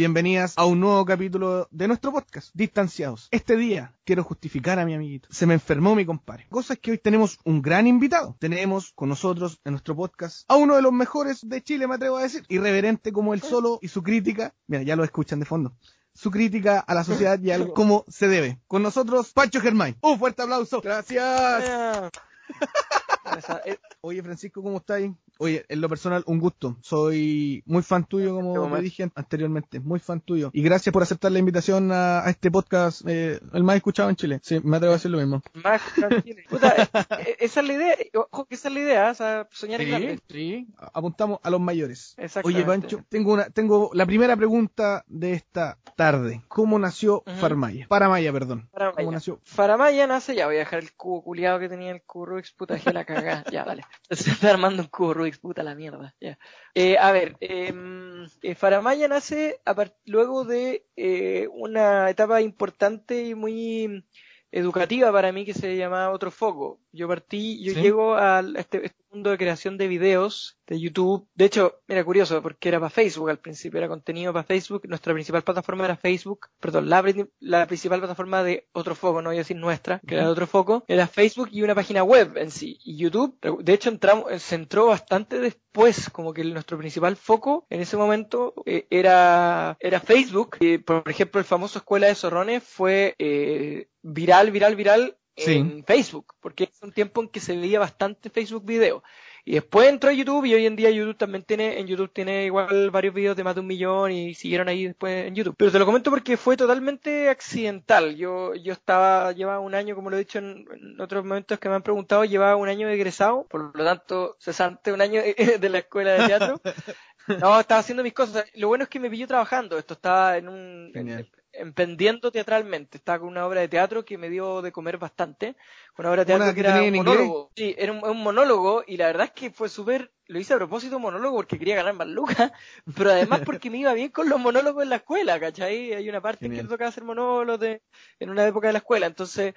Bienvenidas a un nuevo capítulo de nuestro podcast, Distanciados. Este día quiero justificar a mi amiguito. Se me enfermó mi compadre. Cosa es que hoy tenemos un gran invitado. Tenemos con nosotros en nuestro podcast a uno de los mejores de Chile, me atrevo a decir. Irreverente como él solo y su crítica. Mira, ya lo escuchan de fondo. Su crítica a la sociedad y algo como se debe. Con nosotros, Pancho Germain. Un fuerte aplauso. Gracias. Oye, Francisco, ¿cómo estás? Oye, en lo personal, un gusto. Soy muy fan tuyo, como me dije anteriormente. Muy fan tuyo. Y gracias por aceptar la invitación a, este podcast, eh, el más escuchado en Chile. Sí, me atrevo a decir lo mismo. Más Puta, eh, eh, esa es la idea. Ojo, que esa es la idea, o sea, soñar sí, en grande. Sí, apuntamos a los mayores. Oye, Pancho, tengo una, tengo la primera pregunta de esta tarde. ¿Cómo nació Farmaya? Paramaya, perdón. Faramaya. ¿Cómo nació? Faramaya nace, ya voy a dejar el cubo culiado que tenía el Rubik's, puta, la cagada. ya, vale. Se está armando un cubo Rubik's, puta la mierda. Ya. Eh, a ver, em, eh, Faramaya nace luego de eh, una etapa importante y muy educativa para mí que se llamaba Otro Foco. Yo partí, yo llego a este, este, mundo de creación de videos de YouTube. De hecho, era curioso porque era para Facebook al principio, era contenido para Facebook. Nuestra principal plataforma era Facebook, perdón, la, la principal plataforma de Otro Foco, no voy a decir nuestra, que era de Otro Foco, era Facebook y una página web en sí. Y YouTube, de hecho, entramos, se entró bastante después, como que nuestro principal foco en ese momento eh, era, era Facebook. por ejemplo, el famoso Escuela de Zorrones fue eh, viral, viral, viral en Facebook, porque es un tiempo en que se veía bastante Facebook video. Y después entró a YouTube y hoy en día YouTube también tiene, en YouTube tiene igual varios videos de más de un millón y siguieron ahí después en YouTube. Pero te lo comento porque fue totalmente accidental. Yo, yo estaba, llevaba un año, como lo he dicho en, otros momentos que me han preguntado, llevaba un año de egresado, por lo tanto, cesante un año de la escuela de teatro. No, estaba haciendo mis cosas. Lo bueno es que me pilló trabajando. Esto estaba en un, emprendiendo teatralmente. Estaba con una obra de teatro que me dio de comer bastante. Una obra de teatro que, era un monólogo. Sí, era un, monólogo y la verdad es que fue súper, lo hice a propósito monólogo porque quería ganar más lucas, pero además porque me iba bien con los monólogos en la escuela, ¿cachai? Hay una parte en que me tocaba hacer monólogos en una época de la escuela, entonces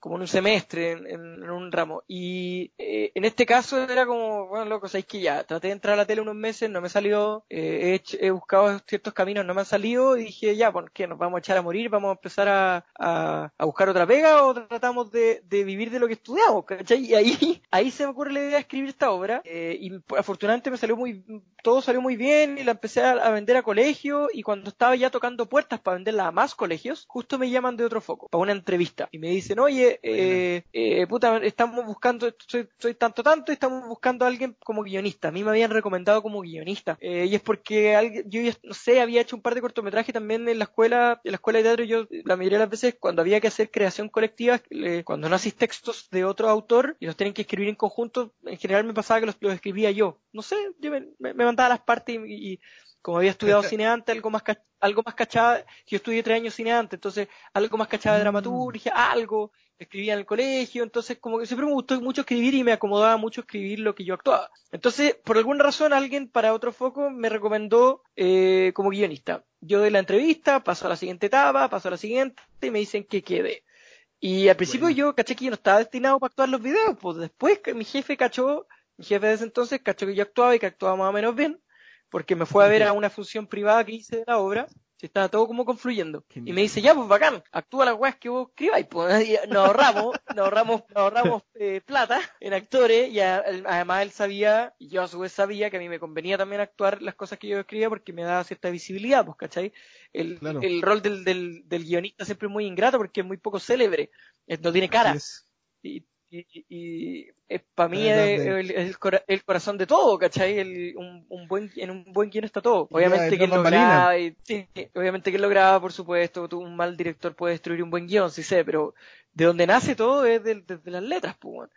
como en un semestre, en, un ramo. Y eh, en este caso era como, bueno, loco, sabéis que ya, traté de entrar a la tele unos meses, no me salió, eh, he, buscado ciertos caminos, no me han salido, y dije, ya, ¿por qué? ¿Nos vamos a echar a morir? ¿Vamos a empezar a, a, buscar otra pega o tratamos de, de, vivir de lo que estudiamos? ¿cachai? Y ahí, ahí se me ocurre la idea de escribir esta obra, eh, y afortunadamente me salió muy, todo salió muy bien, y la empecé a vender a colegios, y cuando estaba ya tocando puertas para venderla a más colegios, justo me llaman de otro foco, para una entrevista, y me dicen, oye, eh, eh, puta, estamos buscando, soy, soy, tanto tanto y estamos buscando a alguien como guionista. A mí me habían recomendado como guionista. Eh, y es porque alguien, yo no sé, había hecho un par de cortometrajes también en la escuela, en la escuela de teatro. Yo, la mayoría de las veces, cuando había que hacer creación colectiva, cuando no haces textos de otro autor y los tienen que escribir en conjunto, en general me pasaba que los, escribía yo. No sé, yo me, mandaba las partes y, como había estudiado cine antes, algo más, algo más cachada, yo estudié tres años cine antes, entonces algo más cachada de mm. dramaturgia, algo, escribía en el colegio, entonces como que siempre me gustó mucho escribir y me acomodaba mucho escribir lo que yo actuaba. Entonces, por alguna razón, alguien para otro foco me recomendó eh, como guionista. Yo doy la entrevista, paso a la siguiente etapa, paso a la siguiente y me dicen que quede. Y al principio yo caché que yo no estaba destinado para actuar los videos, pues después que mi jefe cachó, mi jefe de ese entonces cachó que yo actuaba y que actuaba más o menos bien, porque me fue a ver a una función privada que hice de la obra si estaba todo como confluyendo. Y me dice, ya, pues bacán, actúa las weas que vos escribáis. Pues. Nos ahorramos, nos ahorramos, nos ahorramos eh, plata en actores y además él sabía, y yo a su vez sabía que a mí me convenía también actuar las cosas que yo escribía porque me daba cierta visibilidad, pues, ¿cachai? El, el rol del, del, del, guionista siempre es muy ingrato porque es muy poco célebre, no tiene cara. Y, y, y, para mí es, el, el, corazón de todo, ¿cachai? El, un, un, buen, en un buen guion está todo. Obviamente que lo graba, y, sí, obviamente que él lo graba, por supuesto, tú, un mal director puede destruir un buen guion, sí sé, pero de donde nace todo es de, las letras, pues.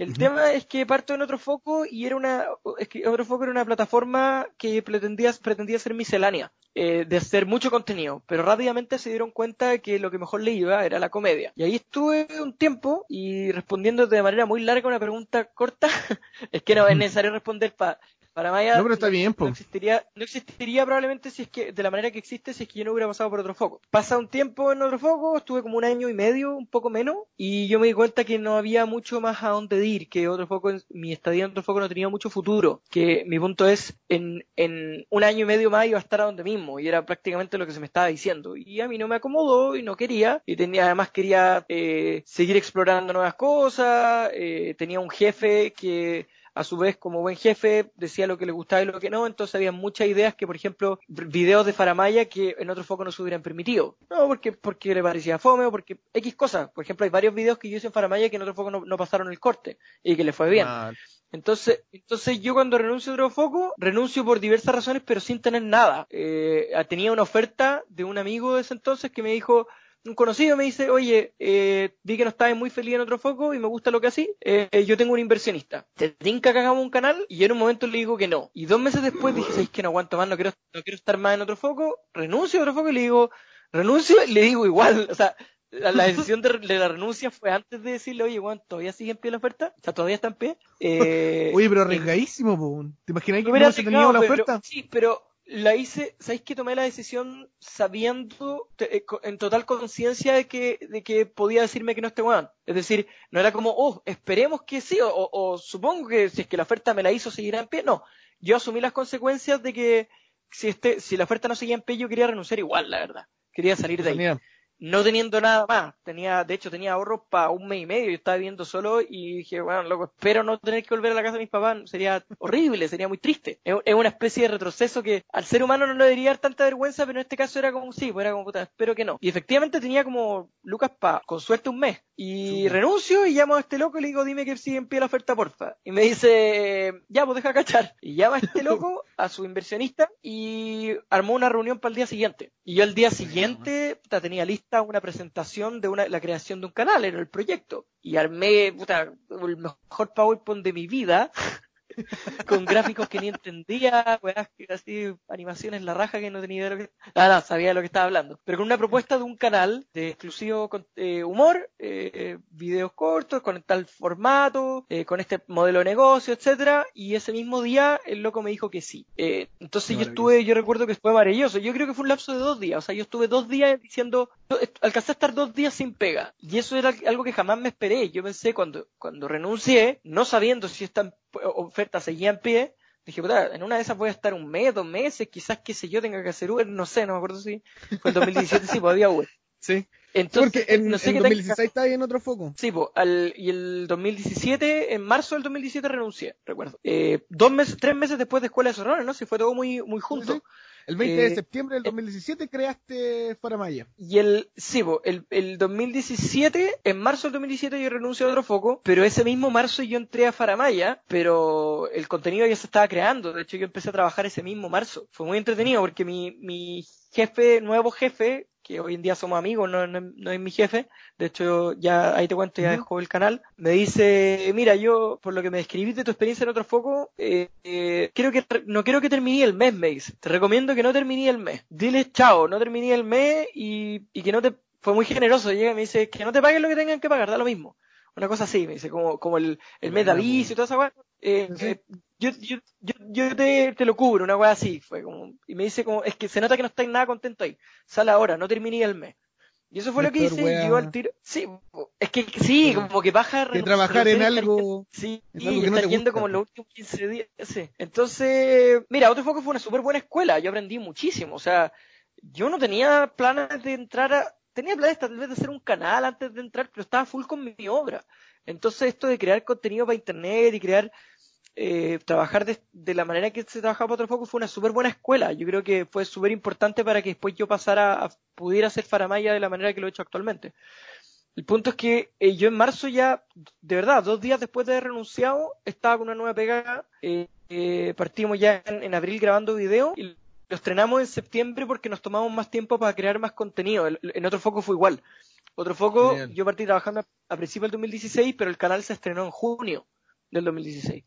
El tema es que parto en otro foco y era una, es que otro foco era una plataforma que pretendía, pretendía ser miscelánea, eh, de hacer mucho contenido, pero rápidamente se dieron cuenta de que lo que mejor le iba era la comedia. Y ahí estuve un tiempo y respondiendo de manera muy larga una pregunta corta, es que no es necesario responder para Faramaya No, pero está bien, no existiría, no existiría probablemente si es que, de la manera que existe, si es que yo no hubiera pasado por otro foco. Pasa un tiempo en otro foco, estuve como un año y medio, un poco menos, y yo me di cuenta que no había mucho más a dónde ir, que otro foco, mi estadía en otro foco no tenía mucho futuro, que mi punto es, en, en un año y medio más iba a estar a donde mismo, y era prácticamente lo que se me estaba diciendo. Y a mí no me acomodó y no quería, y tenía, además quería eh, seguir explorando nuevas cosas, eh, tenía un jefe que a su vez, como buen jefe, decía lo que le gustaba y lo que no, entonces había muchas ideas que, por ejemplo, videos de Faramaya que en otro foco no se hubieran permitido. No, porque, porque le parecía fome o porque X cosas. Por ejemplo, hay varios videos que yo hice en Faramaya que en otro foco no, no pasaron el corte y que le fue bien. Entonces, entonces yo cuando renuncio a otro foco, renuncio por diversas razones, pero sin tener nada. Eh, tenía una oferta de un amigo de ese entonces que me dijo, un conocido me dice, oye, eh, vi que no estabas muy feliz en otro foco y me gusta lo que así, eh, yo tengo un inversionista. ¿Te tinca que hagamos un canal? Y yo en un momento le digo que no. Y dos meses después dije, ¿sabes que no aguanto más? No quiero, no quiero estar más en otro foco. Renuncio a otro foco y le digo, renuncio y le digo igual. O sea, la, la decisión de, de la renuncia fue antes de decirle, oye, Juan, ¿todavía sigue en pie la oferta? O sea, ¿todavía está en pie? Eh, Oye, pero eh, arriesgadísimo. ¿Te imaginas que no se tenía arriesgado, la pero- oferta? sí, pero la hice, ¿sabéis que tomé la decisión sabiendo, te- eh, en total conciencia de que, de que podía decirme que no esté weón? Es decir, no era como, oh, esperemos que sí, o, o- supongo que si es que la oferta me la hizo seguirá en pie. No, yo asumí las consecuencias de que si, este, si la oferta no seguía en pie, yo quería renunciar igual, la verdad. Quería salir de ahí no teniendo nada más. Tenía, de hecho, tenía ahorros para un mes y medio. Yo estaba viviendo solo y dije, bueno, loco, espero no tener que volver a la casa de mis papás. Sería horrible, sería muy triste. Es, una especie de retroceso que al ser humano no le debería dar tanta vergüenza, pero en este caso era como, sí, pues era como, puta, espero que no. Y efectivamente tenía como, Lucas, pa, con suerte un mes. Y renuncio y llamo a este loco y le digo, dime que sigue en pie la oferta, porfa. Y me dice, ya, pues deja cachar. Y llama a este loco, a su inversionista, y armó una reunión para el día siguiente. Y yo el día siguiente, puta, tenía una presentación de una, la creación de un canal, era el proyecto. Y armé, puta, el mejor PowerPoint de mi vida. con gráficos que ni entendía, weas, así, animaciones la raja que no tenía idea de lo que, ah, no, sabía de lo que estaba hablando. Pero con una propuesta de un canal de exclusivo con- eh, humor, eh, videos cortos, con tal formato, eh, con este modelo de negocio, etcétera, y ese mismo día el loco me dijo que sí. Eh, entonces yo estuve, yo recuerdo que fue maravilloso. Yo creo que fue un lapso de dos días, o sea, yo estuve dos días diciendo, alcancé a estar dos días sin pega. Y eso era algo que jamás me esperé. Yo pensé cuando, cuando renuncié, no sabiendo si esta oferta seguía en pie, dije, puta, en una de esas voy a estar un mes, dos meses, quizás qué sé yo tenga que hacer Uber, no sé, no me acuerdo si fue en 2017, sí, pues había Uber. sí. Entonces, Porque en, no sé en qué tenga- 2016 estaba ahí en otro foco. Sí, po, al, y el 2017, en marzo del 2017 renuncié, recuerdo. Eh, dos meses, tres meses después de Escuela de Sorrones, ¿no? Si fue todo muy, muy junto. Sí, El 20 Eh, de septiembre del 2017 creaste Faramaya. Y el, sí, po, el, el 2017, en marzo del 2017 yo renuncio a otro foco, pero ese mismo marzo yo entré a Faramaya, pero el contenido ya se estaba creando. De hecho, yo empecé a trabajar ese mismo marzo. Fue muy entretenido porque mi, mi jefe, nuevo jefe, que hoy en día somos amigos, no, no, no es mi jefe, de hecho ya ahí te cuento, ya dejó el canal, me dice, mira, yo por lo que me describiste de tu experiencia en otro foco, eh, eh, quiero que, no quiero que termine el mes, me dice, te recomiendo que no termine el mes, dile chao, no termine el mes y, y que no te, fue muy generoso, llega y me dice, que no te paguen lo que tengan que pagar, da lo mismo. Una cosa así, me dice, como, como el, el mes de aviso y toda esa. Eh, eh, yo, yo, yo, yo te, te lo cubro, una weá así, fue como, y me dice como, es que se nota que no estáis nada contento ahí, sale ahora, no terminé el mes. Y eso fue lo que hice, y yo al tiro, sí, es que sí, como que baja De trabajar en algo. Sí, en y algo que no te yendo como los últimos 15 días. sí. Entonces, mira, otro foco fue una súper buena escuela. Yo aprendí muchísimo. O sea, yo no tenía planes de entrar a. Tenía planes tal vez de hacer un canal antes de entrar, pero estaba full con mi obra. Entonces, esto de crear contenido para internet y crear. Eh, trabajar de, de la manera que se trabajaba para otro foco fue una súper buena escuela. Yo creo que fue súper importante para que después yo pasara a. pudiera hacer Faramaya de la manera que lo he hecho actualmente. El punto es que eh, yo en marzo ya, de verdad, dos días después de haber renunciado, estaba con una nueva pega. eh, eh, partimos ya en, en abril grabando video y lo estrenamos en septiembre porque nos tomamos más tiempo para crear más contenido. El- en otro foco fue igual. Otro foco, yo partí trabajando a, a principios del 2016, pero el canal se estrenó en junio del 2016.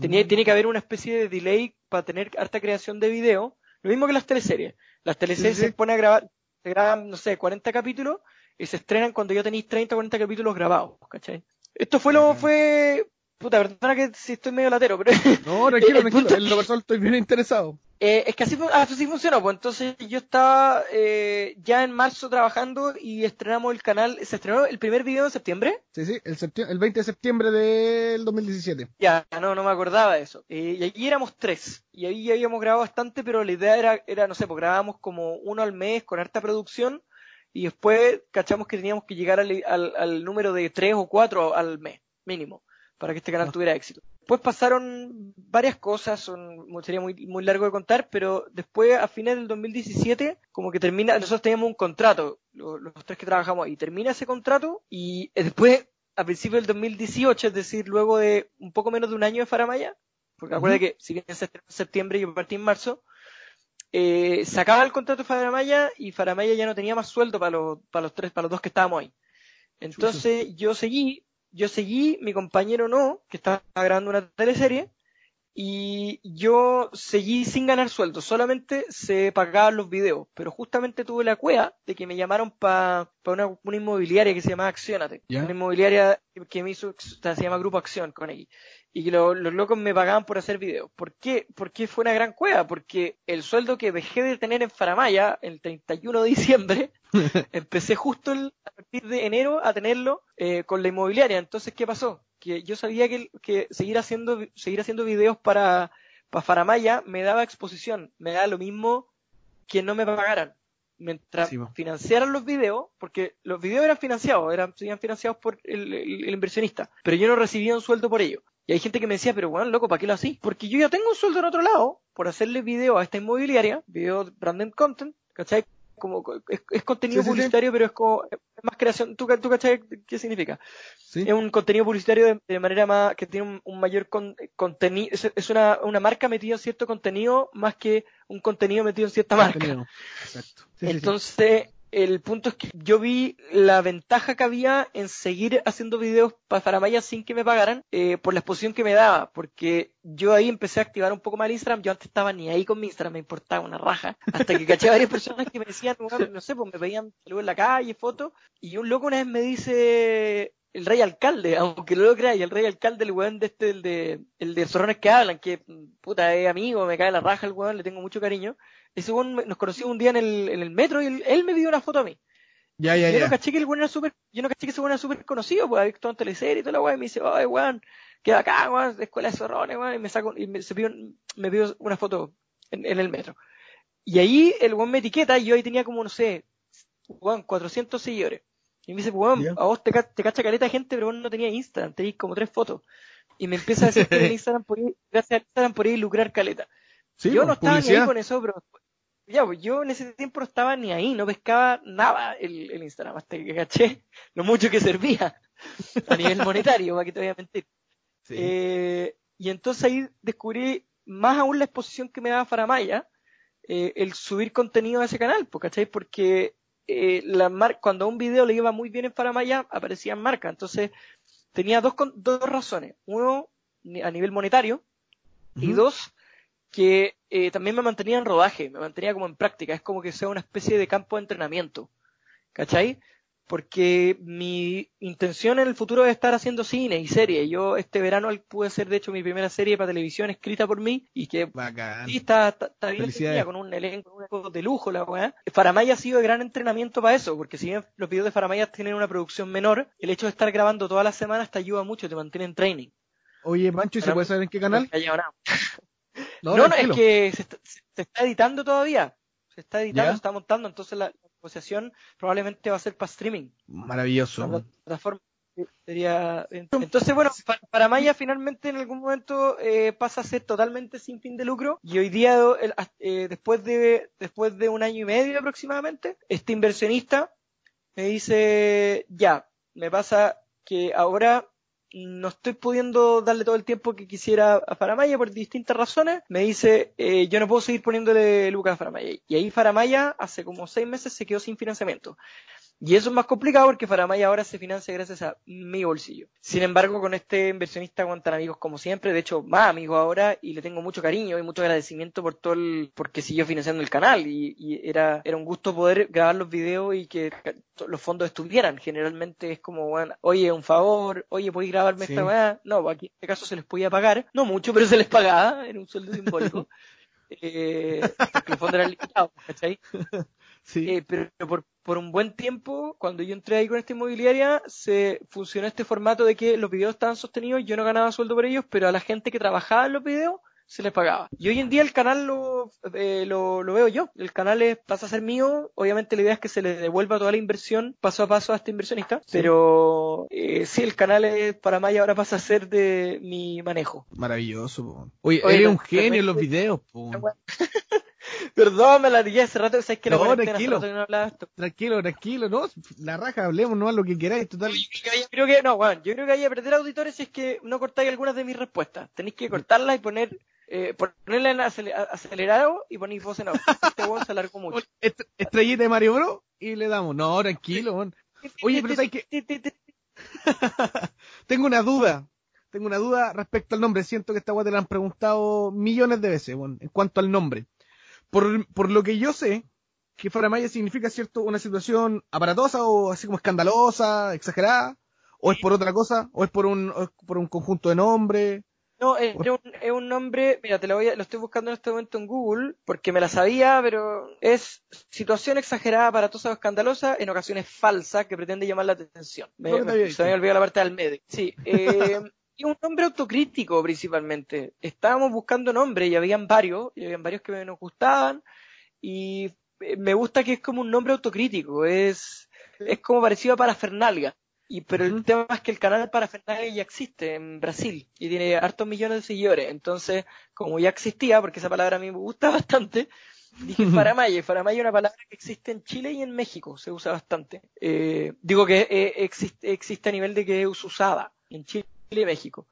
Tenía, Mm. Tiene que haber una especie de delay para tener harta creación de video. Lo mismo que las teleseries. Las teleseries Sí, sí. se pone a grabar, se graban, no sé, 40 capítulos y se estrenan cuando ya tenéis 30 o 40 capítulos grabados, ¿cachai? Esto fue lo, fue, Puta, perdona que si estoy medio latero, pero... No, tranquilo, tranquilo. En lo personal estoy bien interesado. Eh, es que así, fu- así funcionó, pues entonces yo estaba eh, ya en marzo trabajando y estrenamos el canal, se estrenó el primer video en septiembre, Sí, sí, el, el 20 de septiembre del 2017. ya, no, no me acordaba de eso, Eh, y allí éramos tres, y ahí ya habíamos grabado bastante, pero la idea era, era, no sé, pues grabábamos como uno al mes con harta producción, y después cachamos que teníamos que llegar al, al, al número de tres o cuatro al mes, mínimo, para que este canal Ah. tuviera éxito. Después pasaron varias cosas, son, sería muy, muy largo de contar, pero después, a fines del 2017, como que termina, nosotros teníamos un contrato, lo- los, tres que trabajamos ahí, termina ese contrato y eh, después, a principios del 2018, es decir, luego de un poco menos de un año de Faramaya, porque Ujú. acuérdate que si bien se en septiembre y yo partí en marzo, eh, se acaba el contrato de Faramaya y Faramaya ya no tenía más sueldo para los, para los tres, para los dos que estábamos ahí. Entonces yo seguí, yo seguí, mi compañero no, que estaba grabando una teleserie, y yo seguí sin ganar sueldo, solamente se pagaban los videos, pero justamente tuve la cueva de que me llamaron para una, una inmobiliaria que se llama Accionate, una inmobiliaria que me hizo, se llama Grupo Acción con X, y que lo- los locos me pagaban por hacer videos. ¿Por qué? Porque fue una gran cueva, porque el sueldo que dejé de tener en Faramaya el 31 de diciembre, empecé justo el- a partir de enero a tenerlo eh, con la inmobiliaria. Entonces, ¿qué pasó? Que yo sabía que, que seguir haciendo seguir haciendo videos para, para Faramaya me daba exposición, me daba lo mismo que no me pagaran. Mientras Sí, financiaran los videos, porque los videos eran financiados, eran, financiados por el, el- el inversionista, pero yo no recibía un sueldo por ello. Y hay gente que me decía, pero bueno, loco, ¿para qué lo así? Porque yo ya tengo un sueldo en otro lado por hacerle video a esta inmobiliaria, video de branded content, ¿cachai? Como, es, es contenido Sí, sí, sí. publicitario, pero es como, es más creación. ¿Tú, tú cachai qué significa? Es un contenido publicitario de, de manera más, que tiene un, un mayor contenido, es, es una, una marca metida en cierto contenido más que un contenido metido en cierta marca. Contenido. Exacto. Entonces, el punto es que yo vi la ventaja que había en seguir haciendo videos para Faramaya sin que me pagaran eh, por la exposición que me daba, porque yo ahí empecé a activar un poco más el Instagram, yo antes estaba ni ahí con mi Instagram, me importaba una raja, hasta que caché a varias personas que me decían, "Weón, no sé, pues me pedían saludos en la calle, fotos, y un loco una vez me dice el rey alcalde, aunque no lo creáis, el rey alcalde, el weón de este, el de, el de zorrones que hablan, que puta es amigo, me cae la raja el weón, le tengo mucho cariño. Weón me- nos conoció un día en el, en el metro y él, él me pidió una foto a mí. Ya, ya, yo no caché que el weón era súper, yo no caché que ese weón era súper conocido, pues había visto en teleserie y toda la weón, y me dice, ay weón, queda acá, weón, de escuela de zorrones, weón, y me saco, y me, se pidió, me pidió una foto en, en el metro. Y ahí el weón me etiqueta y yo ahí tenía como, no sé, weón, 400 seguidores. Y me dice, weón, a vos te, te cacha caleta de gente, pero vos no tenías Instagram, tenías como tres fotos. Y me empieza a decir que en Instagram ahí, gracias a Instagram por ahí lucrar caleta. Sí, yo pues, no estaba ni ahí con eso, pero ya, pues yo en ese tiempo no estaba ni ahí, no pescaba nada el, el Instagram, hasta que caché lo mucho que servía a nivel monetario, para que te voy a mentir. Sí. Eh, y entonces ahí descubrí más aún la exposición que me daba Faramaya, eh, el subir contenido a ese canal, pues, ¿cachai? Porque eh, la mar cuando a un video le iba muy bien en Faramaya, aparecían marcas. Entonces, tenía dos, con- dos razones. Uno, a nivel monetario, y dos, que eh, también me mantenía en rodaje, me mantenía como en práctica. Es como que sea una especie de campo de entrenamiento. ¿Cachai? Porque mi intención en el futuro es estar haciendo cine y serie. Yo este verano pude hacer, de hecho, mi primera serie para televisión escrita por mí y que Bacán. Sí, está, está, está bien con un elenco, de lujo, la weá. Faramaya ha sido de gran entrenamiento para eso, porque si bien los videos de Faramaya tienen una producción menor, el hecho de estar grabando todas las semanas te ayuda mucho, te mantiene en training. Oye, Pancho, ¿y se puede saber en qué canal? No. No, No, no, es que se está, se- está editando todavía. Se está editando, ¿Ya? se está montando, entonces la, negociación probablemente va a ser para streaming. Maravilloso. La plataforma sería entonces bueno pa- para Maya finalmente en algún momento eh, pasa a ser totalmente sin fin de lucro y hoy día el- eh, después de después de un año y medio aproximadamente este inversionista me dice ya me pasa que ahora no estoy pudiendo darle todo el tiempo que quisiera a Faramaya por distintas razones. Me dice, eh, yo no puedo seguir poniéndole lucas a Faramaya. Y ahí Faramaya hace como seis meses se quedó sin financiamiento. Y eso es más complicado porque Faramaya ahora se financia gracias a mi bolsillo. Sin embargo, con este inversionista aguantan amigos como siempre, de hecho, más amigos ahora, y le tengo mucho cariño y mucho agradecimiento por todo el, porque siguió financiando el canal, y, y era, era un gusto poder grabar los videos y que los fondos estuvieran. Generalmente es como, bueno, oye, un favor, oye, ¿puedes grabarme esta weá? No, pues aquí en este caso se les podía pagar, no mucho, pero se les pagaba, era un sueldo simbólico. eh, porque los fondos eran limitados, ¿cachai? Sí. Eh, pero por, por un buen tiempo, cuando yo entré ahí con esta inmobiliaria, se funcionó este formato de que los videos estaban sostenidos, yo no ganaba sueldo por ellos, pero a la gente que trabajaba en los videos se les pagaba. Y hoy en día el canal lo, eh, lo, lo veo yo. El canal es, pasa a ser mío. Obviamente la idea es que se le devuelva toda la inversión paso a paso a este inversionista. Sí. Pero eh, sí, el canal es, para Maya ahora pasa a ser de mi manejo. Maravilloso, po. Oye, Oye, eres un genio en los videos, po. Perdón, me la dije hace rato. ¿Sabes que la No, tranquilo. rato que no hablaba esto? Tranquilo, tranquilo, no, la raja, hablemos, no, lo que queráis, total. Yo creo que, no, Juan, yo creo que hay que perder auditores si es que no cortáis algunas de mis respuestas. Tenéis que cortarlas y poner, eh, ponerla en acele- acelerado y ponéis voz en off. Este weón se alargó mucho. Est- Estrellita de Mario Bros y le damos. No, tranquilo, weón. Oye, pero sabes que tengo una duda. Tengo una duda respecto al nombre. Siento que esta weá te la han preguntado millones de veces, weón, en cuanto al nombre. Por, por lo que yo sé, que Faramaya significa, ¿cierto?, una situación aparatosa o así como escandalosa, exagerada. O es por otra cosa, o es por un, o es por un conjunto de nombres. No, es un, es un nombre, mira, te lo voy a, lo estoy buscando en este momento en Google, porque me la sabía, pero es situación exagerada, aparatosa o escandalosa, en ocasiones falsa, que pretende llamar la atención. Me, me- se la parte del medio. Sí, eh, y un nombre autocrítico principalmente. Estábamos buscando nombres y habían varios, y habían varios que me- nos gustaban, y eh, me gusta que es como un nombre autocrítico, es, es como parecido a Parafernalia. Y, pero el tema es que el canal Parafernalia ya existe en Brasil y tiene hartos millones de seguidores. Entonces, como ya existía, porque esa palabra a mí me gusta bastante, dije Faramaya. Faramaya es una palabra que existe en Chile y en México, se usa bastante. Eh, digo que eh, existe, existe a nivel de que es usada en Chile y México.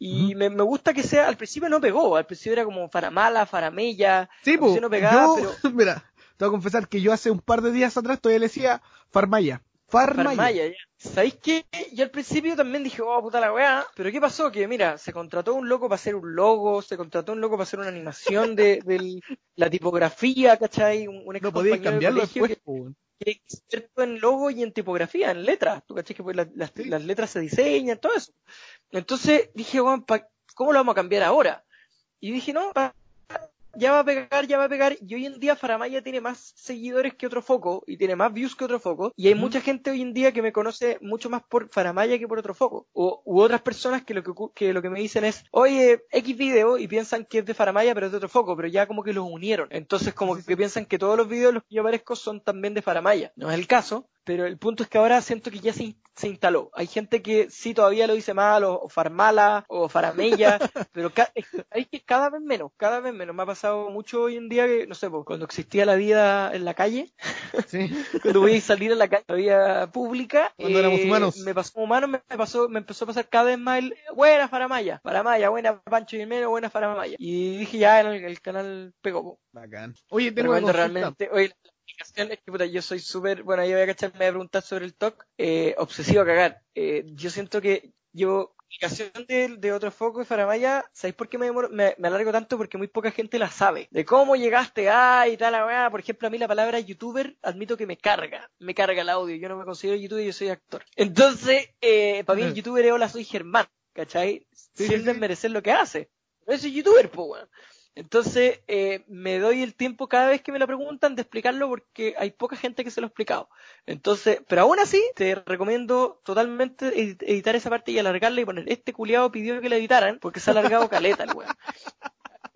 Y me, me gusta que sea, al principio no pegó, al principio era como Faramala, Faramella, Sí, pues. no pegaba, yo, pero mira, te voy a confesar que yo hace un par de días atrás todavía le decía Farmaya. Farmaya. Farmaya, ya. ¿Sabéis qué? Yo al principio también dije, oh, puta la weá. Pero ¿qué pasó? Que mira, se contrató un loco para hacer un logo, se contrató un loco para hacer una animación de, de la tipografía, ¿cachai? Un, un No podías de después, que- es experto en logo y en tipografía, en letras. ¿Tú cachai? Que pues las, las- Sí. las letras se diseñan, todo eso. Entonces dije, bueno, pa- ¿cómo lo vamos a cambiar ahora? Y dije, no, pa- ya va a pegar, ya va a pegar. Y hoy en día Faramaya tiene más seguidores que otro foco y tiene más views que otro foco. Y hay mucha gente hoy en día que me conoce mucho más por Faramaya que por otro foco. O, u otras personas que lo que, lo que me dicen es, oye, X video y piensan que es de Faramaya pero es de otro foco, pero ya como que los unieron. Entonces como que piensan que todos los videos en los que yo aparezco son también de Faramaya. No es el caso. Pero el punto es que ahora siento que ya se, se instaló. Hay gente que sí todavía lo dice mal, o, o Farmala, o Faramella, pero hay que cada vez menos, cada vez menos. Me ha pasado mucho hoy en día que, no sé, pues, cuando existía la vida en la calle, Sí. cuando voy a salir a la calle, la vida pública, eh, Cuando éramos humanos. me pasó humano, me pasó, me empezó a pasar cada vez más el, buena Faramaya, Faramaya, buena Pancho y Mero, buena Faramaya. Y dije ya, el, el canal pegó. Bacán. Oye, Te tengo una consulta. realmente. Oye, es que puta, yo soy súper. Bueno, yo voy a cachar, me voy a preguntar sobre el TOC. Eh, obsesivo a cagar. Eh, yo siento que yo. La aplicación de, de otro foco de Faramaya, ¿sabéis por qué me, demoro- me, me alargo tanto? Porque muy poca gente la sabe. De cómo llegaste a y tal, la weá. Por ejemplo, a mí la palabra youtuber, admito que me carga. Me carga el audio. Yo no me considero youtuber, yo soy actor. Entonces, eh, para mí el youtuber es hola, soy Germán. ¿Cachai? Sí, Sin sí, desmerecer lo que hace. Pero soy youtuber, pues, weón. Entonces, eh, me doy el tiempo cada vez que me lo preguntan de explicarlo porque hay poca gente que se lo ha explicado. Entonces, pero aún así, te recomiendo totalmente edit- editar esa parte y alargarla y poner, este culiado pidió que la editaran porque se ha alargado caleta el weón.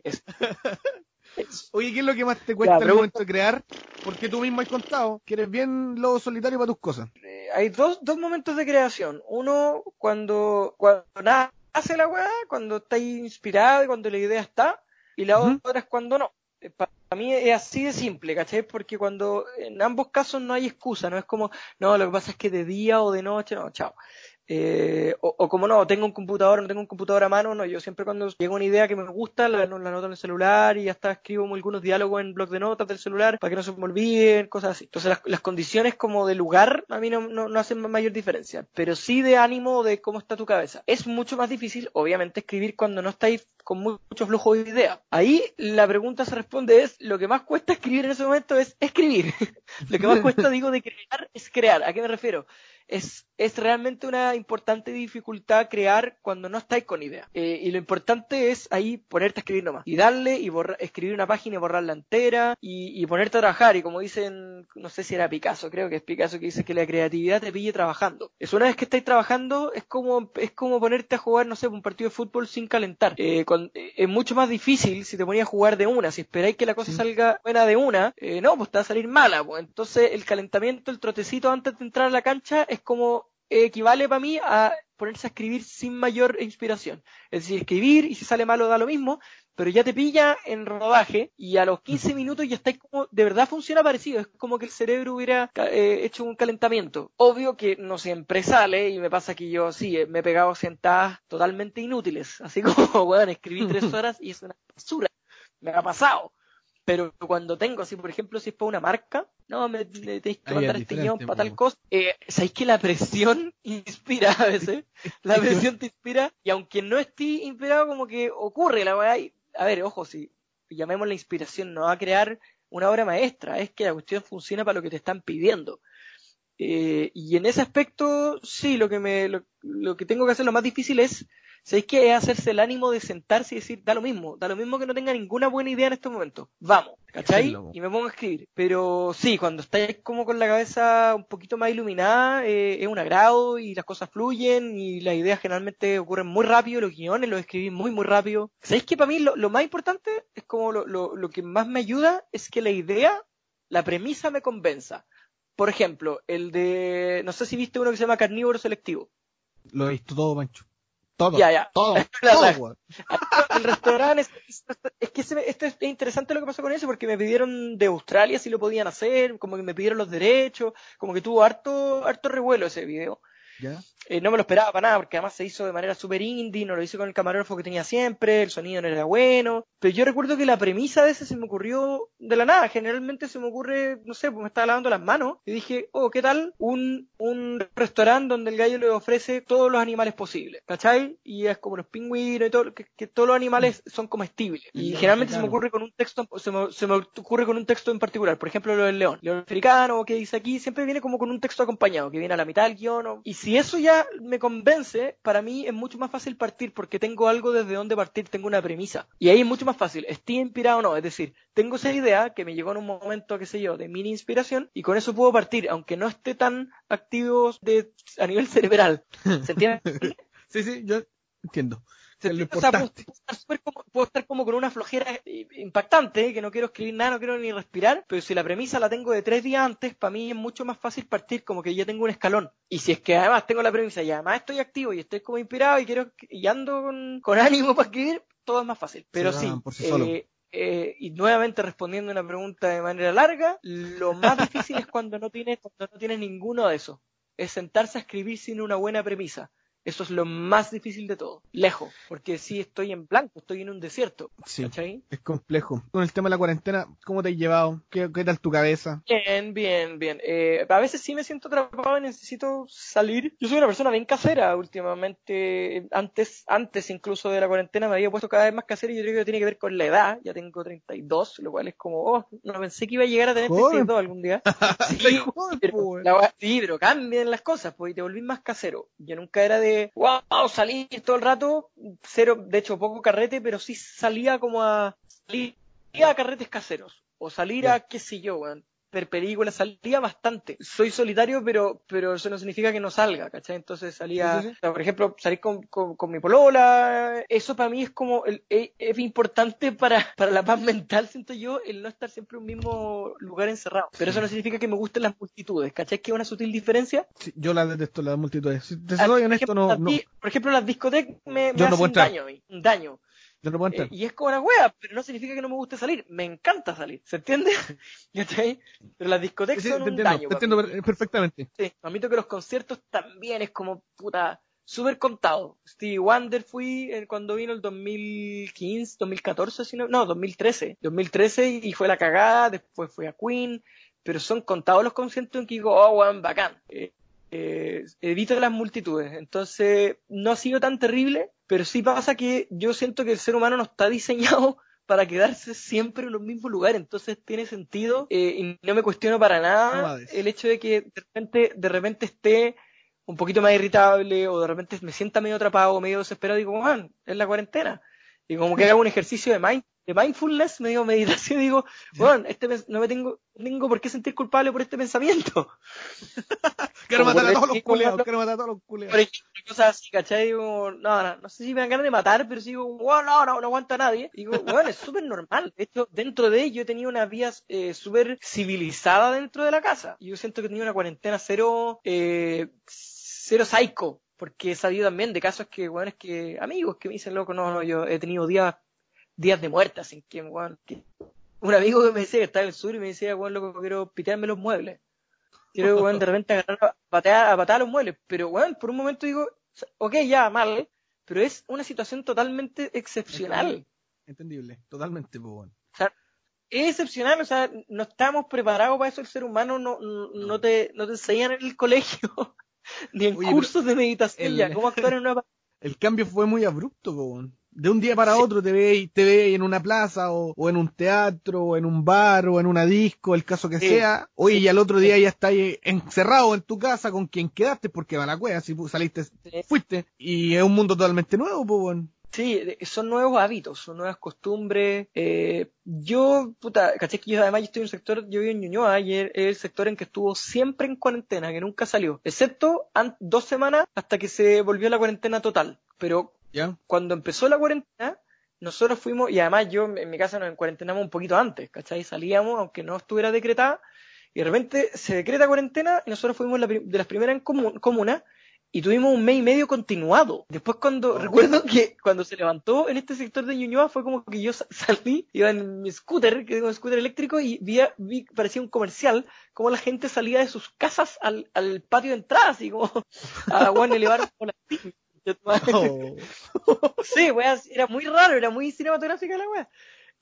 Oye, ¿qué es lo que más te cuesta Ya, el momento de crear? Porque tú mismo has contado que eres bien lobo solitario para tus cosas. Eh, hay dos, dos momentos de creación. Uno, cuando, cuando nace la weá, cuando está inspirada y cuando la idea está, y la otra es cuando no. Eh, Para mí es así de simple, ¿cachai? Porque cuando en ambos casos no hay excusa, no es como, no, lo que pasa es que de día o de noche, no, chao. Eh, o, como no, tengo un computador, no tengo un computador a mano, no, yo siempre cuando llego una idea que me gusta, la, la noto en el celular y hasta escribo algunos diálogos en blog de notas del celular para que no se me olviden, cosas así. Entonces las, condiciones como de lugar a mí no, no, no, hacen mayor diferencia, pero sí de ánimo de cómo está tu cabeza. Es mucho más difícil, obviamente, escribir cuando no estáis con mucho flujo de ideas. Ahí la pregunta se responde es, lo que más cuesta escribir en ese momento es escribir. lo que más cuesta, digo, de crear es crear. ¿A qué me refiero? Es, es realmente una importante dificultad crear cuando no estáis con idea. Eh, y lo importante es ahí ponerte a escribir nomás. Y darle y escribir una página y borrarla entera y, ponerte a trabajar. Y como dicen, no sé si era Picasso, creo que es Picasso que dice que la creatividad te pille trabajando. Es una vez que estáis trabajando, es como, es como ponerte a jugar, no sé, un partido de fútbol sin calentar. Eh, es mucho más difícil si te ponías a jugar de una. Si esperáis que la cosa salga buena de una, eh, no, pues te va a salir mala. Pues. Entonces el calentamiento, el trotecito antes de entrar a la cancha es como equivale para mí a ponerse a escribir sin mayor inspiración. Es decir, escribir y si sale malo da lo mismo, pero ya te pilla en rodaje y a los 15 minutos ya está como, de verdad funciona parecido, es como que el cerebro hubiera eh, hecho un calentamiento. Obvio que no siempre sale y me pasa que yo sí, me he pegado sentadas totalmente inútiles, así como, bueno, escribí tres horas y es una basura, me ha pasado. Pero cuando tengo, así por ejemplo, si es para una marca, no, me, tenéis que mandar este guion para tal cosa. Eh, ¿Sabéis que la presión inspira a veces? La presión te inspira y aunque no esté inspirado, como que ocurre la weá. A ver, ojo, si llamemos la inspiración, no va a crear una obra maestra, es que la cuestión funciona para lo que te están pidiendo. Eh, y en ese aspecto, sí, lo que me, lo que tengo que hacer lo más difícil es ¿Sabéis que es hacerse el ánimo de sentarse y decir, da lo mismo, da lo mismo que no tenga ninguna buena idea en este momento? Vamos, ¿cachai? Y me pongo a escribir. Pero sí, cuando estáis como con la cabeza un poquito más iluminada, eh, es un agrado y las cosas fluyen y las ideas generalmente ocurren muy rápido, los guiones los escribí muy, muy rápido. ¿Sabéis que para mí lo, más importante es como lo, lo, lo que más me ayuda es que la idea, la premisa me convenza? Por ejemplo, el de, no sé si viste uno que se llama carnívoro selectivo. Lo he visto todo, Mancho. Todo. Ya, ya. Todo. todo el restaurante es, es que esto es interesante lo que pasó con eso porque me pidieron de Australia si lo podían hacer, como que me pidieron los derechos, como que tuvo harto, harto revuelo ese video. Eh, no me lo esperaba para nada, porque además se hizo de manera super indie, no lo hice con el camarógrafo que tenía siempre, el sonido no era bueno. Pero yo recuerdo que la premisa de ese se me ocurrió de la nada. Generalmente se me ocurre, no sé, pues me estaba lavando las manos y dije, oh, ¿qué tal? Un, un restaurante donde el gallo le ofrece todos los animales posibles, ¿cachai? Y es como los pingüinos y todo, que, todos los animales son comestibles. Y generalmente se me ocurre con un texto, se me, se me, ocurre con un texto en particular. Por ejemplo, lo del león. León africano, que dice aquí, siempre viene como con un texto acompañado, que viene a la mitad del guion. Y si eso ya me convence, para mí es mucho más fácil partir porque tengo algo desde donde partir, tengo una premisa. Y ahí es mucho más fácil, estoy inspirado o no, es decir, tengo esa idea que me llegó en un momento, qué sé yo, de mini inspiración y con eso puedo partir, aunque no esté tan activo de, a nivel cerebral. ¿Se entiende? sí, sí, yo entiendo puedo, estar como, con una flojera impactante, que no quiero escribir nada, no quiero ni respirar, pero si la premisa la tengo de tres días antes, para mí es mucho más fácil partir como que ya tengo un escalón. Y si es que además tengo la premisa y además estoy activo y estoy como inspirado y quiero y ando con, ánimo para escribir, todo es más fácil. Pero sí, eh, eh, y nuevamente respondiendo una pregunta de manera larga, lo más difícil es cuando no tienes, cuando no tienes ninguno de eso. Es sentarse a escribir sin una buena premisa. Eso es lo más difícil de todo, lejos, porque si estoy en blanco, estoy en un desierto. Sí, es complejo. Con el tema de la cuarentena, ¿cómo te has llevado? ¿Qué, tal tu cabeza? Bien, bien, bien. Eh, a veces sí me siento atrapado y necesito salir. Yo soy una persona bien casera últimamente. Antes, antes incluso de la cuarentena me había puesto cada vez más casera y yo creo que tiene que ver con la edad. Ya tengo 32, lo cual es como, oh, no pensé que iba a llegar a tener 32 algún día. Sí, pero, sí, pero cambian las cosas, pues y te volvís más casero. Yo nunca era de wow, salí todo el rato, cero, de hecho poco carrete, pero sí salía como a salir a carretes caseros o salir a qué sé yo, weón, ver películas, salía bastante. Soy solitario, pero, pero eso no significa que no salga, ¿cachai? Entonces salía, por ejemplo, salir con, con, mi polola, eso para mí es como, el, e, es, importante para, para la paz mental, siento yo, el no estar siempre en un mismo lugar encerrado. Pero eso no significa que me gusten las multitudes, ¿cachai? Que es una sutil diferencia. yo la detesto, las multitudes. Si te soy honesto, no, Por ejemplo, las discotecas me, me hacen daño, daño. Yo no puedo Eh, y es como una wea, pero no significa que no me guste salir. Me encanta salir, ¿se entiende? Pero las discotecas Sí, son te un entiendo, daño. te entiendo perfectamente. Sí, admito que los conciertos también es como puta, súper contado. Stevie Wonder fui eh, cuando vino el 2015, 2014, si no, no, 2013. 2013 y fue la cagada, después fui a Queen, pero son contados los conciertos en que digo, oh, weón, bacán. Eh, eh, evito las multitudes. Entonces, no ha sido tan terrible, pero sí pasa que yo siento que el ser humano no está diseñado para quedarse siempre en los mismos lugares. Entonces tiene sentido eh, y no me cuestiono para nada el hecho de que de repente, de repente esté un poquito más irritable o de repente me sienta medio atrapado o medio desesperado y digo, man, es la cuarentena. Y como que hago un ejercicio de, mind, de mindfulness, medio meditación y digo, bueno, este, no me tengo, tengo por qué sentir culpable por este pensamiento. Quiero matar a todos los como- quiero matar a todos los culeados. Por ejemplo, cosas así, ¿cachai? Digo, no, no, no sé si me dan ganas de matar, pero sigo, wow, no, no, no aguanta a nadie. Digo, bueno, es súper normal. De hecho, dentro de ello he tenido una vida eh, súper civilizada dentro de la casa. Y yo siento que he tenido una cuarentena cero, eh, cero psycho. Porque he sabido también de casos que, bueno, es que amigos que me dicen, loco, no, no, yo he tenido días, días de muerte, así que, un amigo que me decía que estaba en el sur y me decía, bueno, loco, quiero pitearme los muebles. Quiero, weón, de repente agarrar a patear, a patear los muebles. Pero, weón, por un momento digo, ok, ya, mal, pero es una situación totalmente excepcional. Entendible, totalmente, pues, bueno. Es excepcional, o sea, no estamos preparados para eso, el ser humano no, no, no te, no te enseñan en el colegio, ni en Oye, cursos de meditación el- ya, cómo actuar en una... El cambio fue muy abrupto, po, weón. De un día para Sí. otro te veis te veis en una plaza o, o en un teatro o en un bar o en una disco, el caso que Sí. sea. Oye, Sí. y al otro día ya estás encerrado en tu casa con quien quedaste porque va a la cueva, si saliste, fuiste. Y es un mundo totalmente nuevo, pues. Sí, son nuevos hábitos, son nuevas costumbres. Eh, yo, puta, caché que yo además yo estoy en un sector, yo vivo en Ñuñoa y es el sector en que estuvo siempre en cuarentena, que nunca salió, excepto dos semanas hasta que se volvió la cuarentena total. Pero ¿Ya? cuando empezó la cuarentena, nosotros fuimos, y además yo en mi casa nos encuarentenamos un poquito antes, ¿cachai? Salíamos, aunque no estuviera decretada, y de repente se decreta cuarentena y nosotros fuimos la de las primeras en comu- comunas y tuvimos un mes y medio continuado. Después cuando, Oh. recuerdo que cuando se levantó en este sector de Ñuñoa fue como que yo sa- salí, iba en mi scooter, que tengo un scooter eléctrico, y vi, vi parecía un comercial, como la gente salía de sus casas al, al patio de entrada, así como a bueno, elevar como la. Sí, wea, era muy raro, era muy cinematográfica la wea.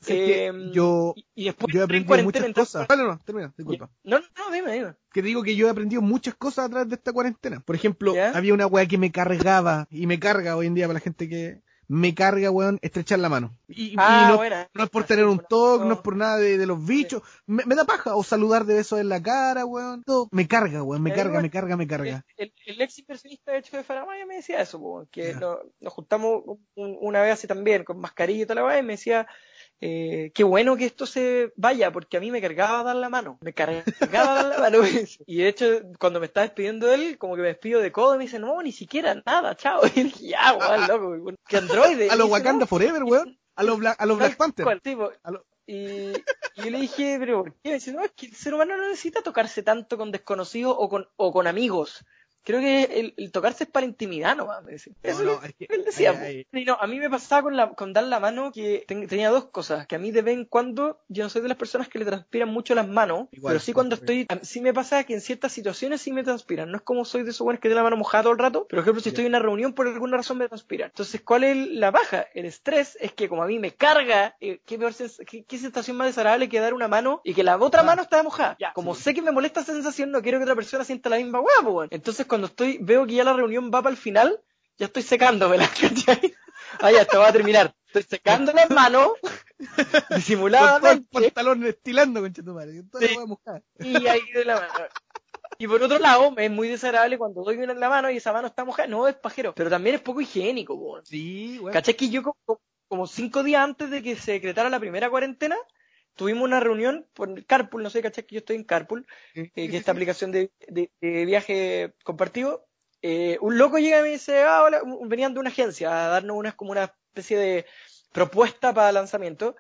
Sí, es que Eh, yo, y, y después yo he aprendido muchas cosas. Vale, no, termina, disculpa. No, no, dime, dime. Que digo que yo he aprendido muchas cosas a través de esta cuarentena. Por ejemplo, ¿Ya? había una weá que me cargaba y me carga hoy en día para la gente que me carga, weón, estrechar la mano. Y, y Ah, no, buena. no es por tener un toque, no es por nada de, de los bichos. Me, me da paja. O saludar de besos en la cara, weón. Todo. Me carga, weón. Me Eh, carga, me carga, me carga. El, el, el ex inversionista de hecho de Faramaya me decía eso, po, que Ya. no- nos juntamos un- una vez así también, con mascarilla y toda la weá, y me decía, eh, qué bueno que esto se vaya, porque a mí me cargaba dar la mano, me cargaba dar la mano. y de hecho, cuando me estaba despidiendo de él, como que me despido de codo, y me dice, no, ni siquiera nada, chao. Y dije, ya, weón, loco, que androide. A los Wakanda "No, Forever, weón. A los, Bla- a los Black Panther. cual, tipo. A lo- Y, y yo le dije, pero ¿por qué? Me dice, no, es que el ser humano no necesita tocarse tanto con desconocidos o con, o con amigos. Creo que el, el tocarse es para intimidad nomás, me decía. Eso No, es no, lo es que- él decía. ay, po. Y no, a mí me pasaba con, la, con dar la mano que ten- tenía dos cosas, que a mí de vez en cuando, yo no soy de las personas que le transpiran mucho las manos, Igual, pero sí cuando estoy, a- sí me pasa que en ciertas situaciones sí me transpiran. No es como soy de esos buenos que tienen la mano mojada todo el rato, pero por ejemplo si estoy en una reunión por alguna razón me transpira. Entonces, ¿cuál es la baja? El estrés es que como a mí me carga, eh, ¿qué, peor sens- qué, qué sensación más desagradable que dar una mano y que la otra Ah. mano está mojada? Ya, como Sí. sé que me molesta esa sensación, no quiero que otra persona sienta la misma weón. Entonces, cuando estoy, veo que ya la reunión va para el final, ya estoy secándomela, ¿cachai? Ah, ya, esto va a terminar. Estoy secando las manos, Con todo el disimuladamente, pantalón estilando, concha tu madre. Toda la Sí. y ahí de la mano. Y por otro lado, me es muy desagradable cuando doy una en la mano y esa mano está mojada. No, es pajero. Pero también es poco higiénico, weón. Sí, weón. ¿Cachai que yo como, como cinco días antes de que se decretara la primera cuarentena, tuvimos una reunión por Carpool, no sé, ¿cachai? Que yo estoy en Carpool, eh, que es esta aplicación de, de- de viaje compartido. Eh, un loco llega y me dice, ah, hola, venían de una agencia a darnos una, como una especie de propuesta para lanzamiento.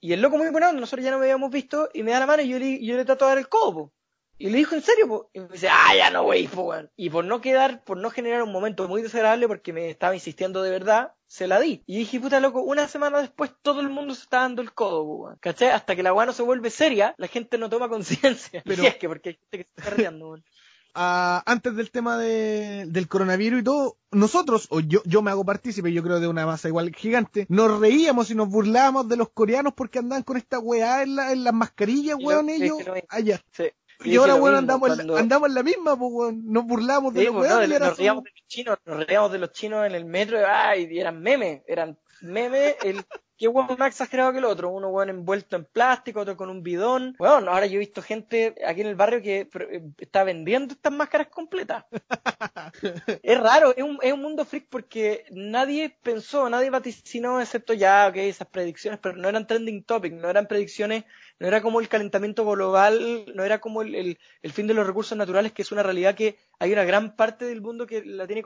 Y el loco muy bueno, nosotros ya no me habíamos visto, y me da la mano y yo le, yo le trato de dar el codo. Y le dijo, ¿en serio? po?". Y me dice, ah, ya no, güey, po, weón. Y por no quedar, por no generar un momento muy desagradable porque me estaba insistiendo de verdad, se la di. Y dije, puta loco, una semana después todo el mundo se está dando el codo, po, weón. ¿Cachai? Hasta que la weá no se vuelve seria, la gente no toma conciencia. Pero- es que, porque hay gente que se está riendo, weón. Ah, antes del tema de- del coronavirus y todo, nosotros, o yo, yo me hago partícipe, yo creo de una masa igual gigante, nos reíamos y nos burlábamos de los coreanos porque andaban con esta weá en, la- en las mascarillas, weón, lo- ellos no- allá. Sí. Y ahora, weón, andamos, cuando- andamos en la misma, pues, weón. Nos burlamos de Sí, los pues, no, nos reíamos de los chinos, nos reíamos de los chinos en el metro, ay, y eran memes, eran memes, el qué weón más exagerado que el otro, uno weón envuelto en plástico, otro con un bidón. Bueno, ahora yo he visto gente aquí en el barrio que eh, está vendiendo estas máscaras completas. es raro, es un, es un mundo freak porque nadie pensó, nadie vaticinó, excepto ya, ok, esas predicciones, pero no eran trending topic, no eran predicciones, no era como el calentamiento global, no era como el, el- el fin de los recursos naturales, que es una realidad que hay una gran parte del mundo que la tiene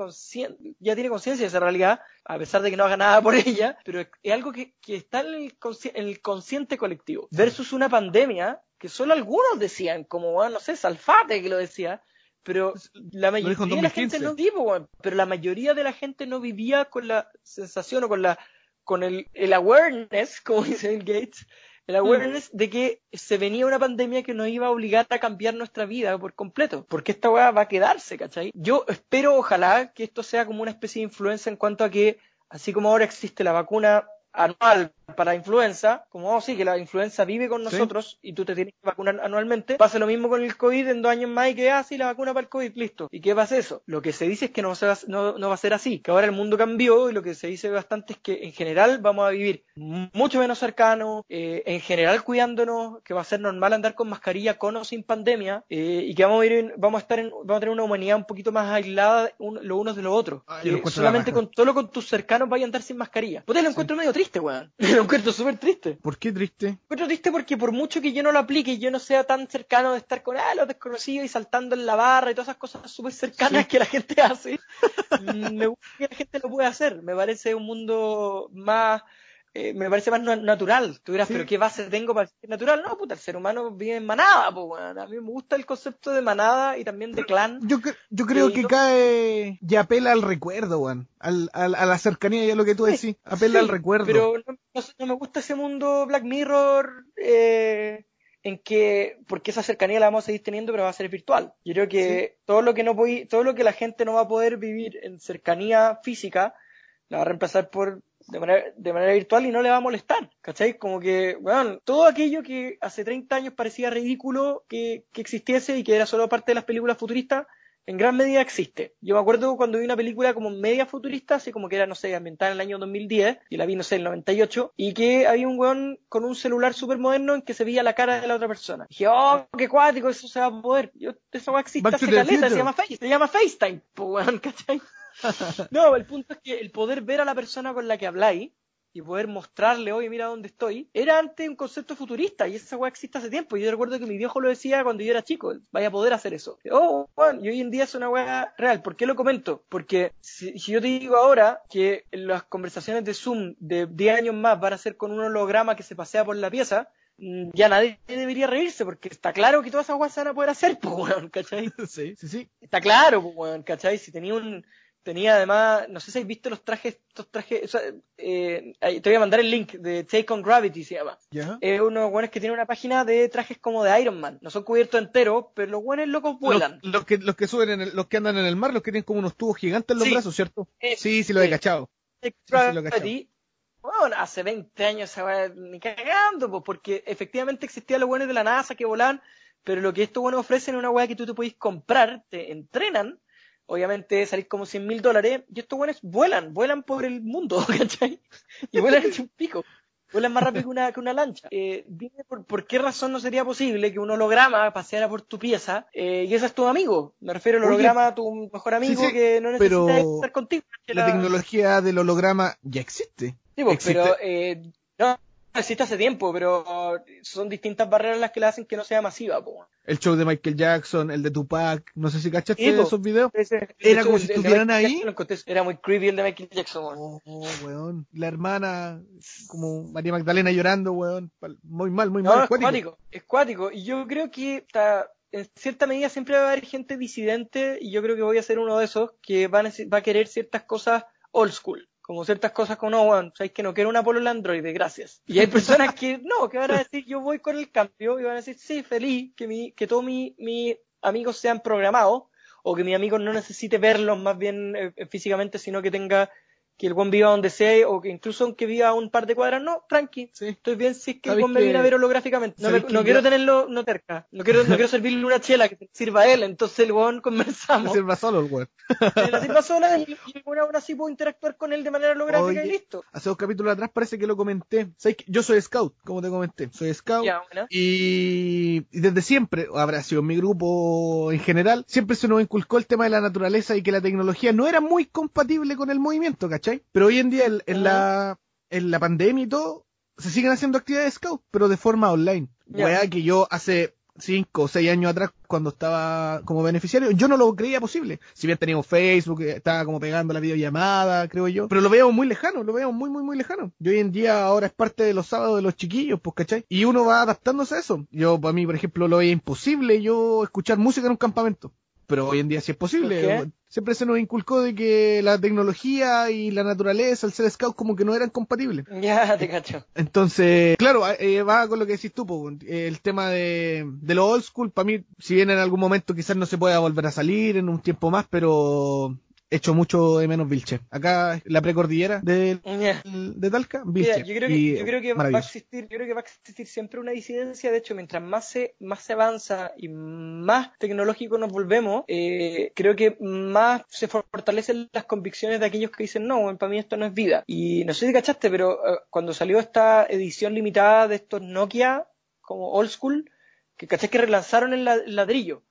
ya tiene conciencia de esa realidad, a pesar de que no haga nada por ella, pero es, es algo que, que está en el, consci- en el consciente colectivo, versus una pandemia que solo algunos decían, como, no sé, Salfate que lo decía, pero la mayoría de la gente 2015. no vivo, pero la mayoría de la gente no vivía con la sensación o con la con el, el awareness, como dice Bill Gates, el awareness de que se venía una pandemia que nos iba a obligar a cambiar nuestra vida por completo, porque esta weá va a quedarse, ¿cachai? Yo espero, ojalá, que esto sea como una especie de influencia en cuanto a que, así como ahora existe la vacuna anual para influenza, como oh, sí, que la influenza vive con Sí. nosotros y tú te tienes que vacunar anualmente, pasa lo mismo con el COVID en dos años más y que, ah, sí, la vacuna para el COVID, listo. ¿Y qué pasa eso? Lo que se dice es que no, se va, no, no va a ser así, que ahora el mundo cambió y lo que se dice bastante es que en general vamos a vivir mucho menos cercanos, eh, en general cuidándonos, que va a ser normal andar con mascarilla con o sin pandemia eh, y que vamos a, ir en- vamos a estar en, vamos a tener una humanidad un poquito más aislada un- los unos de los otros. Ah, la solamente con, solo con tus cercanos vaya a andar sin mascarilla. Pues te lo encuentro medio triste, weón. Lo encuentro súper triste. ¿Por qué triste? Encuentro triste porque por mucho que yo no lo aplique y yo no sea tan cercano de estar con ah, los desconocidos y saltando en la barra y todas esas cosas súper cercanas Sí. que la gente hace, mm, me gusta que la gente lo pueda hacer. Me parece un mundo más, eh, me parece más na- natural. Tú dirás, Sí. pero ¿qué base tengo para ser natural? No, puta, el ser humano vive en manada, pues, weón. A mí me gusta el concepto de manada y también de clan. Yo, yo creo que cae y apela al recuerdo, weón. Al, al- a la cercanía y a lo que tú decís. Apela Sí, al recuerdo. Pero no, no sé, no me gusta ese mundo Black Mirror eh, en que, porque esa cercanía la vamos a seguir teniendo, pero va a ser virtual. Yo creo que todo lo que no podí- todo lo que la gente no va a poder vivir en cercanía física, la va a reemplazar por de manera, de manera virtual y no le va a molestar. ¿Cachai? Como que, bueno, todo aquello que hace 30 años parecía ridículo que, que existiese y que era solo parte de las películas futuristas, en gran medida existe. Yo me acuerdo cuando vi una película como media futurista, así como que era, no sé, ambientada en el año 2010, y la vi, no sé, en el 98, y que había un weón con un celular súper moderno en que se veía la cara de la otra persona. dije, oh, qué cuático, eso se va a poder. Yo, esa weá existe hace caleta, se llama, Face, se llama FaceTime, po, weón, ¿cachai? No, el punto es que el poder ver a la persona con la que habláis y poder mostrarle, oye, mira dónde estoy, era antes un concepto futurista y esa weá existe hace tiempo. Yo recuerdo que mi viejo lo decía cuando yo era chico, vaya a poder hacer eso. Oh, y hoy en día es una weá real. ¿Por qué lo comento? Porque si, si yo te digo ahora que las conversaciones de Zoom de 10 años más van a ser con un holograma que se pasea por la pieza, mm, ya nadie debería reírse porque está claro que todas esas weas se van a poder hacer, pues, weón, ¿cachai? sí, sí, sí. Está claro, pues, weón, ¿cachai? Si tenía un. Tenía además, no sé si habéis visto los trajes, estos trajes, o sea, eh, te voy a mandar el link de Take on Gravity se llama. Es unos buenos que tienen una página de trajes como de Iron Man. No son cubiertos enteros, pero los buenos locos vuelan. Los, los que, los que suben, en el- los que andan en el mar, los que tienen como unos tubos gigantes en los Sí. brazos, ¿cierto? Eh, Sí, sí, lo he sí. cachado. Take sí, lo he Gravity. Bueno, hace 20 años esa weá ni cagando, pues, porque efectivamente existían los buenos de la NASA que volaban, pero lo que estos buenos ofrecen es una weá que tú te podés comprar, te entrenan, obviamente salís como 100 mil dólares, y estos buenos vuelan, vuelan por el mundo, ¿cachai? Y vuelan hecho un pico. Vuelan más rápido que una, que una lancha. Eh, dime por, por qué razón no sería posible que un holograma paseara por tu pieza eh, y ese es tu amigo. Me refiero al holograma a tu mejor amigo sí, que no necesita pero estar contigo. La la- tecnología del holograma ya existe. Sí, Existe- pero eh, no existe hace tiempo, pero son distintas barreras las que le hacen que no sea masiva. Po. El show de Michael Jackson, el de Tupac, no sé si cachaste Sí, esos videos. Ese- Era como si estuvieran ahí. Jackson Era muy creepy el de Michael Jackson. weón. Oh, weón. La hermana, como María Magdalena llorando, weón. Muy mal, muy No, mal. es acuático. cuático, es cuático. Y yo creo que está, en cierta medida siempre va a haber gente disidente y yo creo que voy a ser uno de esos que van a, va a querer ciertas cosas old school como ciertas cosas como, no, bueno, sabéis que no quiero una Polo Android, gracias. Y hay personas que no, que van a decir, yo voy con el cambio, y van a decir, sí, feliz, que, mi, que todos mis mi amigos sean programados, o que mi amigo no necesite verlos más bien eh, físicamente, sino que tenga que el buen viva donde sea o que incluso aunque viva un par de cuadras, no, tranqui, estoy bien si es que el buen me viene a ver holográficamente. No, no quiero tenerlo no cerca, no quiero, no quiero servirle una chela que sirva a él, entonces el weón conversamos. Que sirva solo el weón. La sirva sola y, y ahora sí puedo interactuar con él de manera holográfica y listo. Hace dos capítulos atrás parece que lo comenté. ¿Sabes Yo soy scout, como te comenté, soy scout y, y desde siempre, habrá sido mi grupo en general, siempre se nos inculcó el tema de la naturaleza y que la tecnología no era muy compatible con el movimiento, ¿cachai? Pero hoy en día en, la, en la pandemia y todo, se siguen haciendo actividades scout, pero de forma online. Yeah. que yo hace cinco o seis años atrás, cuando estaba como beneficiario, yo no lo creía posible. Si bien teníamos Facebook, estaba como pegando la videollamada, creo yo, pero lo veo muy lejano, lo veo muy, muy, muy lejano. Yo hoy en día ahora es parte de los sábados de los chiquillos, pues, ¿cachai? Y uno va adaptándose a eso. Yo, para mí, por ejemplo, lo veía imposible yo escuchar música en un campamento pero hoy en día sí es posible. Siempre se nos inculcó de que la tecnología y la naturaleza, el ser scout, como que no eran compatibles. Ya, te cacho. Entonces, claro, eh, va con lo que decís tú, el tema de, de lo old school, para mí, si bien en algún momento quizás no se pueda volver a salir en un tiempo más, pero hecho mucho de menos Vilche. Acá la precordillera de, de Talca, Vilche. yo creo que, yo creo que va a existir, yo creo que va a existir siempre una disidencia, de hecho, mientras más se, más se avanza y más tecnológico nos volvemos, eh, creo que más se fortalecen las convicciones de aquellos que dicen, no, para mí esto no es vida. Y no sé si cachaste, pero eh, cuando salió esta edición limitada de estos Nokia, como old school, que caché que relanzaron el ladrillo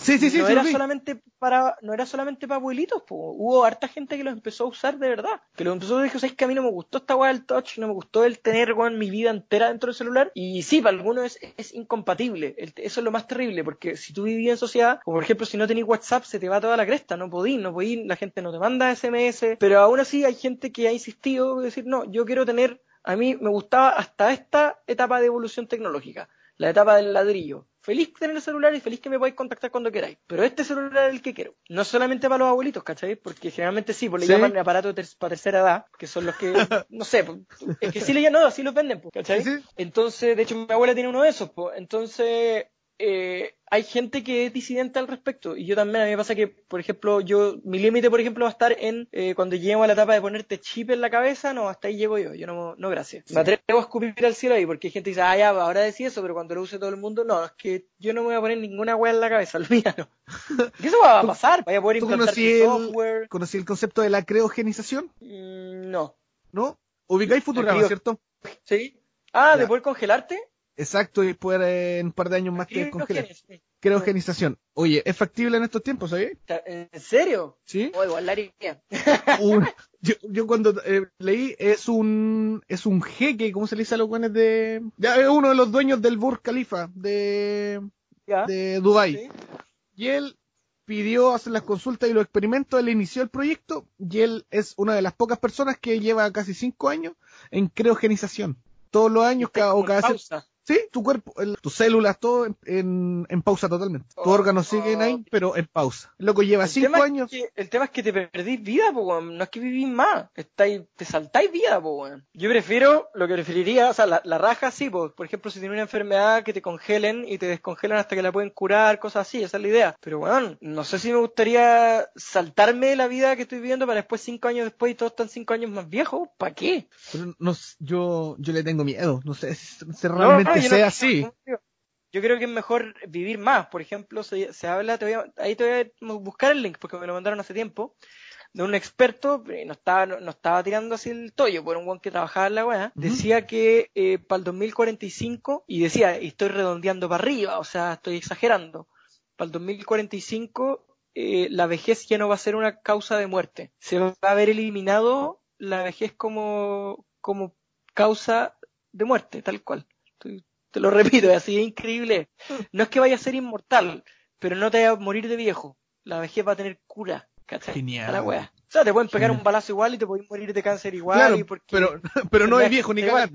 Sí, sí, sí. No era solamente para, no era solamente para abuelitos, hubo harta gente que lo empezó a usar de verdad. Que lo empezó a decir, ¿sabes que a mí no me gustó esta weá del touch? No me gustó el tener weón mi vida entera dentro del celular. Y sí, para algunos es, incompatible. eso es lo más terrible, porque si tú vivías en sociedad, o por ejemplo, si no tenés WhatsApp, se te va toda la cresta, no podís, no podís, la gente no te manda SMS. Pero aún así hay gente que ha insistido en decir, no, yo quiero tener, a mí me gustaba hasta esta etapa de evolución tecnológica, la etapa del ladrillo feliz tener el celular y feliz que me podáis contactar cuando queráis. Pero este celular es el que quiero. No solamente para los abuelitos, ¿cachai? Porque generalmente sí, pues le llaman aparato para tercera edad, que son los que, no sé, pues, es que sí le llaman, no, así los venden, pues, ¿cachai? Entonces, de hecho, mi abuela tiene uno de esos, pues. Entonces, eh, hay gente que es disidente al respecto. Y yo también, a mí me pasa que, por ejemplo, yo, mi límite, por ejemplo, va a estar en eh, cuando llego a la etapa de ponerte chip en la cabeza, no, hasta ahí llego yo. Yo no, no gracias. Me atrevo a escupir al cielo ahí, porque hay gente que dice, ah, ya, ahora decís eso, pero cuando lo use todo el mundo, no, es que yo no me voy a poner ninguna weá en la cabeza, olvídalo. ¿Qué eso va a pasar? Vaya a poder implantar software. ¿Conocí el concepto de la creogenización? Mm, no. ¿No? Ubicáis Futurama, ¿cierto? Sí. Ah, ¿de poder congelarte? Exacto, y poder en un par de años más que congelar. Creogenización. Oye, ¿es factible en estos tiempos, ¿sabes? ¿En serio? Sí. Oh, igual la yo, yo, cuando eh, leí, es un es un jeque, ¿cómo se le dice a los buenos de...? Ya, es uno de los dueños del Burj Khalifa de, de Dubai Y él pidió hacer las consultas y los experimentos, él inició el proyecto y él es una de las pocas personas que lleva casi cinco años en creogenización. Todos los años, cada, o cada... Sí, tu cuerpo, tus células, todo en, en, pausa totalmente. Tus oh, órganos siguen ahí, pero en pausa. Loco lleva cinco años. el tema es que te perdís vida, po, no es que vivís más. Estáis, te saltáis vida, po, Yo prefiero, lo que preferiría, o sea, la, raja sí, po. por ejemplo, si tienes una enfermedad que te congelen y te descongelan hasta que la pueden curar, cosas así, esa es la idea. Pero bueno, no sé si me gustaría saltarme la vida que estoy viviendo para después cinco años después y todos están cinco años más viejos. ¿Para qué? no, yo, yo le tengo miedo, no sé si, realmente sea así. Yo creo que es mejor vivir más. Por ejemplo, se, habla, ahí te voy a buscar el link porque me lo mandaron hace tiempo, de un experto, no estaba, no, estaba tirando así el toyo, por un buen que trabajaba en la weá, decía que eh, para el 2045, y decía, y estoy redondeando para arriba, o sea, estoy exagerando, para el 2045 eh, la vejez ya no va a ser una causa de muerte. Se va a haber eliminado la vejez como, como causa de muerte, tal cual. Te lo repito, es así, es increíble. No es que vaya a ser inmortal, pero no te va a morir de viejo. La vejez va a tener cura. ¿cachai? Genial. la wea. O sea, te pueden pegar un balazo igual y te pueden morir de cáncer igual. pero, pero no es viejo ni cagar.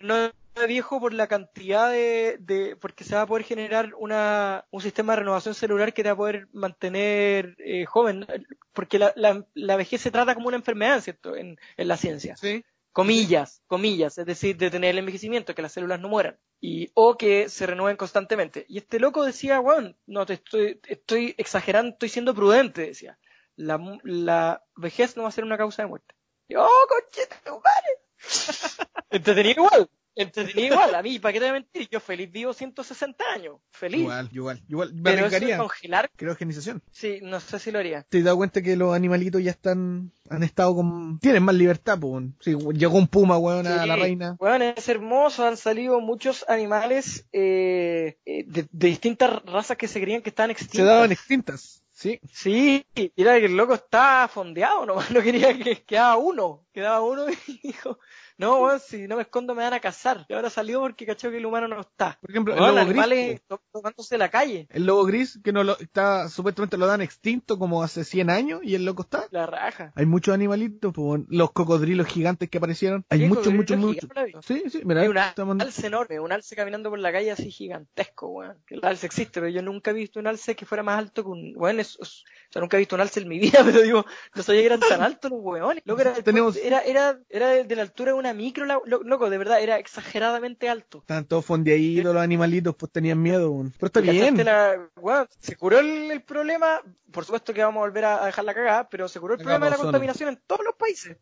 No viejo por la cantidad de, de, porque se va a poder generar una, un sistema de renovación celular que te va a poder mantener eh, joven, porque la, la, la, vejez se trata como una enfermedad, ¿cierto? En, en la ciencia. Sí. Comillas, comillas, es decir, de tener el envejecimiento, que las células no mueran. Y, o que se renueven constantemente. Y este loco decía, bueno, no te estoy, estoy exagerando, estoy siendo prudente, decía. La, la vejez no va a ser una causa de muerte. Y, oh, conchete, madre. Entretenido igual. Entretenido igual. A mí, ¿para qué te voy a mentir? Yo feliz vivo 160 años. Feliz. Igual, igual, igual. Me Pero eso de congelar, Criogenización. sí, no sé si lo haría. ¿Te has dado cuenta que los animalitos ya están, han estado con, tienen más libertad, pues? Sí, llegó un puma, weón, a la reina. Bueno, es hermoso, han salido muchos animales eh, eh, de, de distintas razas que se creían que estaban extintas. Se daban extintas. Sí. Sí, era que el loco estaba fondeado, nomás no quería que quedaba uno, quedaba uno y dijo, no, weón, si no me escondo me van a cazar. Y ahora salió porque cachó que el humano no está. Por ejemplo, Weón, el lobo animales gris. to- tocándose la calle, El lobo gris, que no lo, está, supuestamente lo dan extinto como hace 100 años y el loco está. la raja. Hay muchos animalitos, pues, bueno, los cocodrilos gigantes que aparecieron. Hay muchos, muchos, muchos. Sí, sí, mira, Hay un alce enorme, un alce caminando por la calle así gigantesco, weón. El alce existe, pero yo nunca he visto un alce que fuera más alto que un, weón, es, es- o sea, nunca he visto un alce en mi vida, pero digo, no sabía que eran tan altos los weones. Loco, era, Tenemos- era, era, era de la altura de una micro, la- lo- loco, de verdad, era exageradamente alto. Estaban todos fondeaditos los animalitos, pues tenían miedo. Pero está ¿Cachaste bien. la- se curó el, el problema, por supuesto que vamos a volver a, a dejar la cagada, pero se curó el Acá problema de la zona. contaminación en todos los países.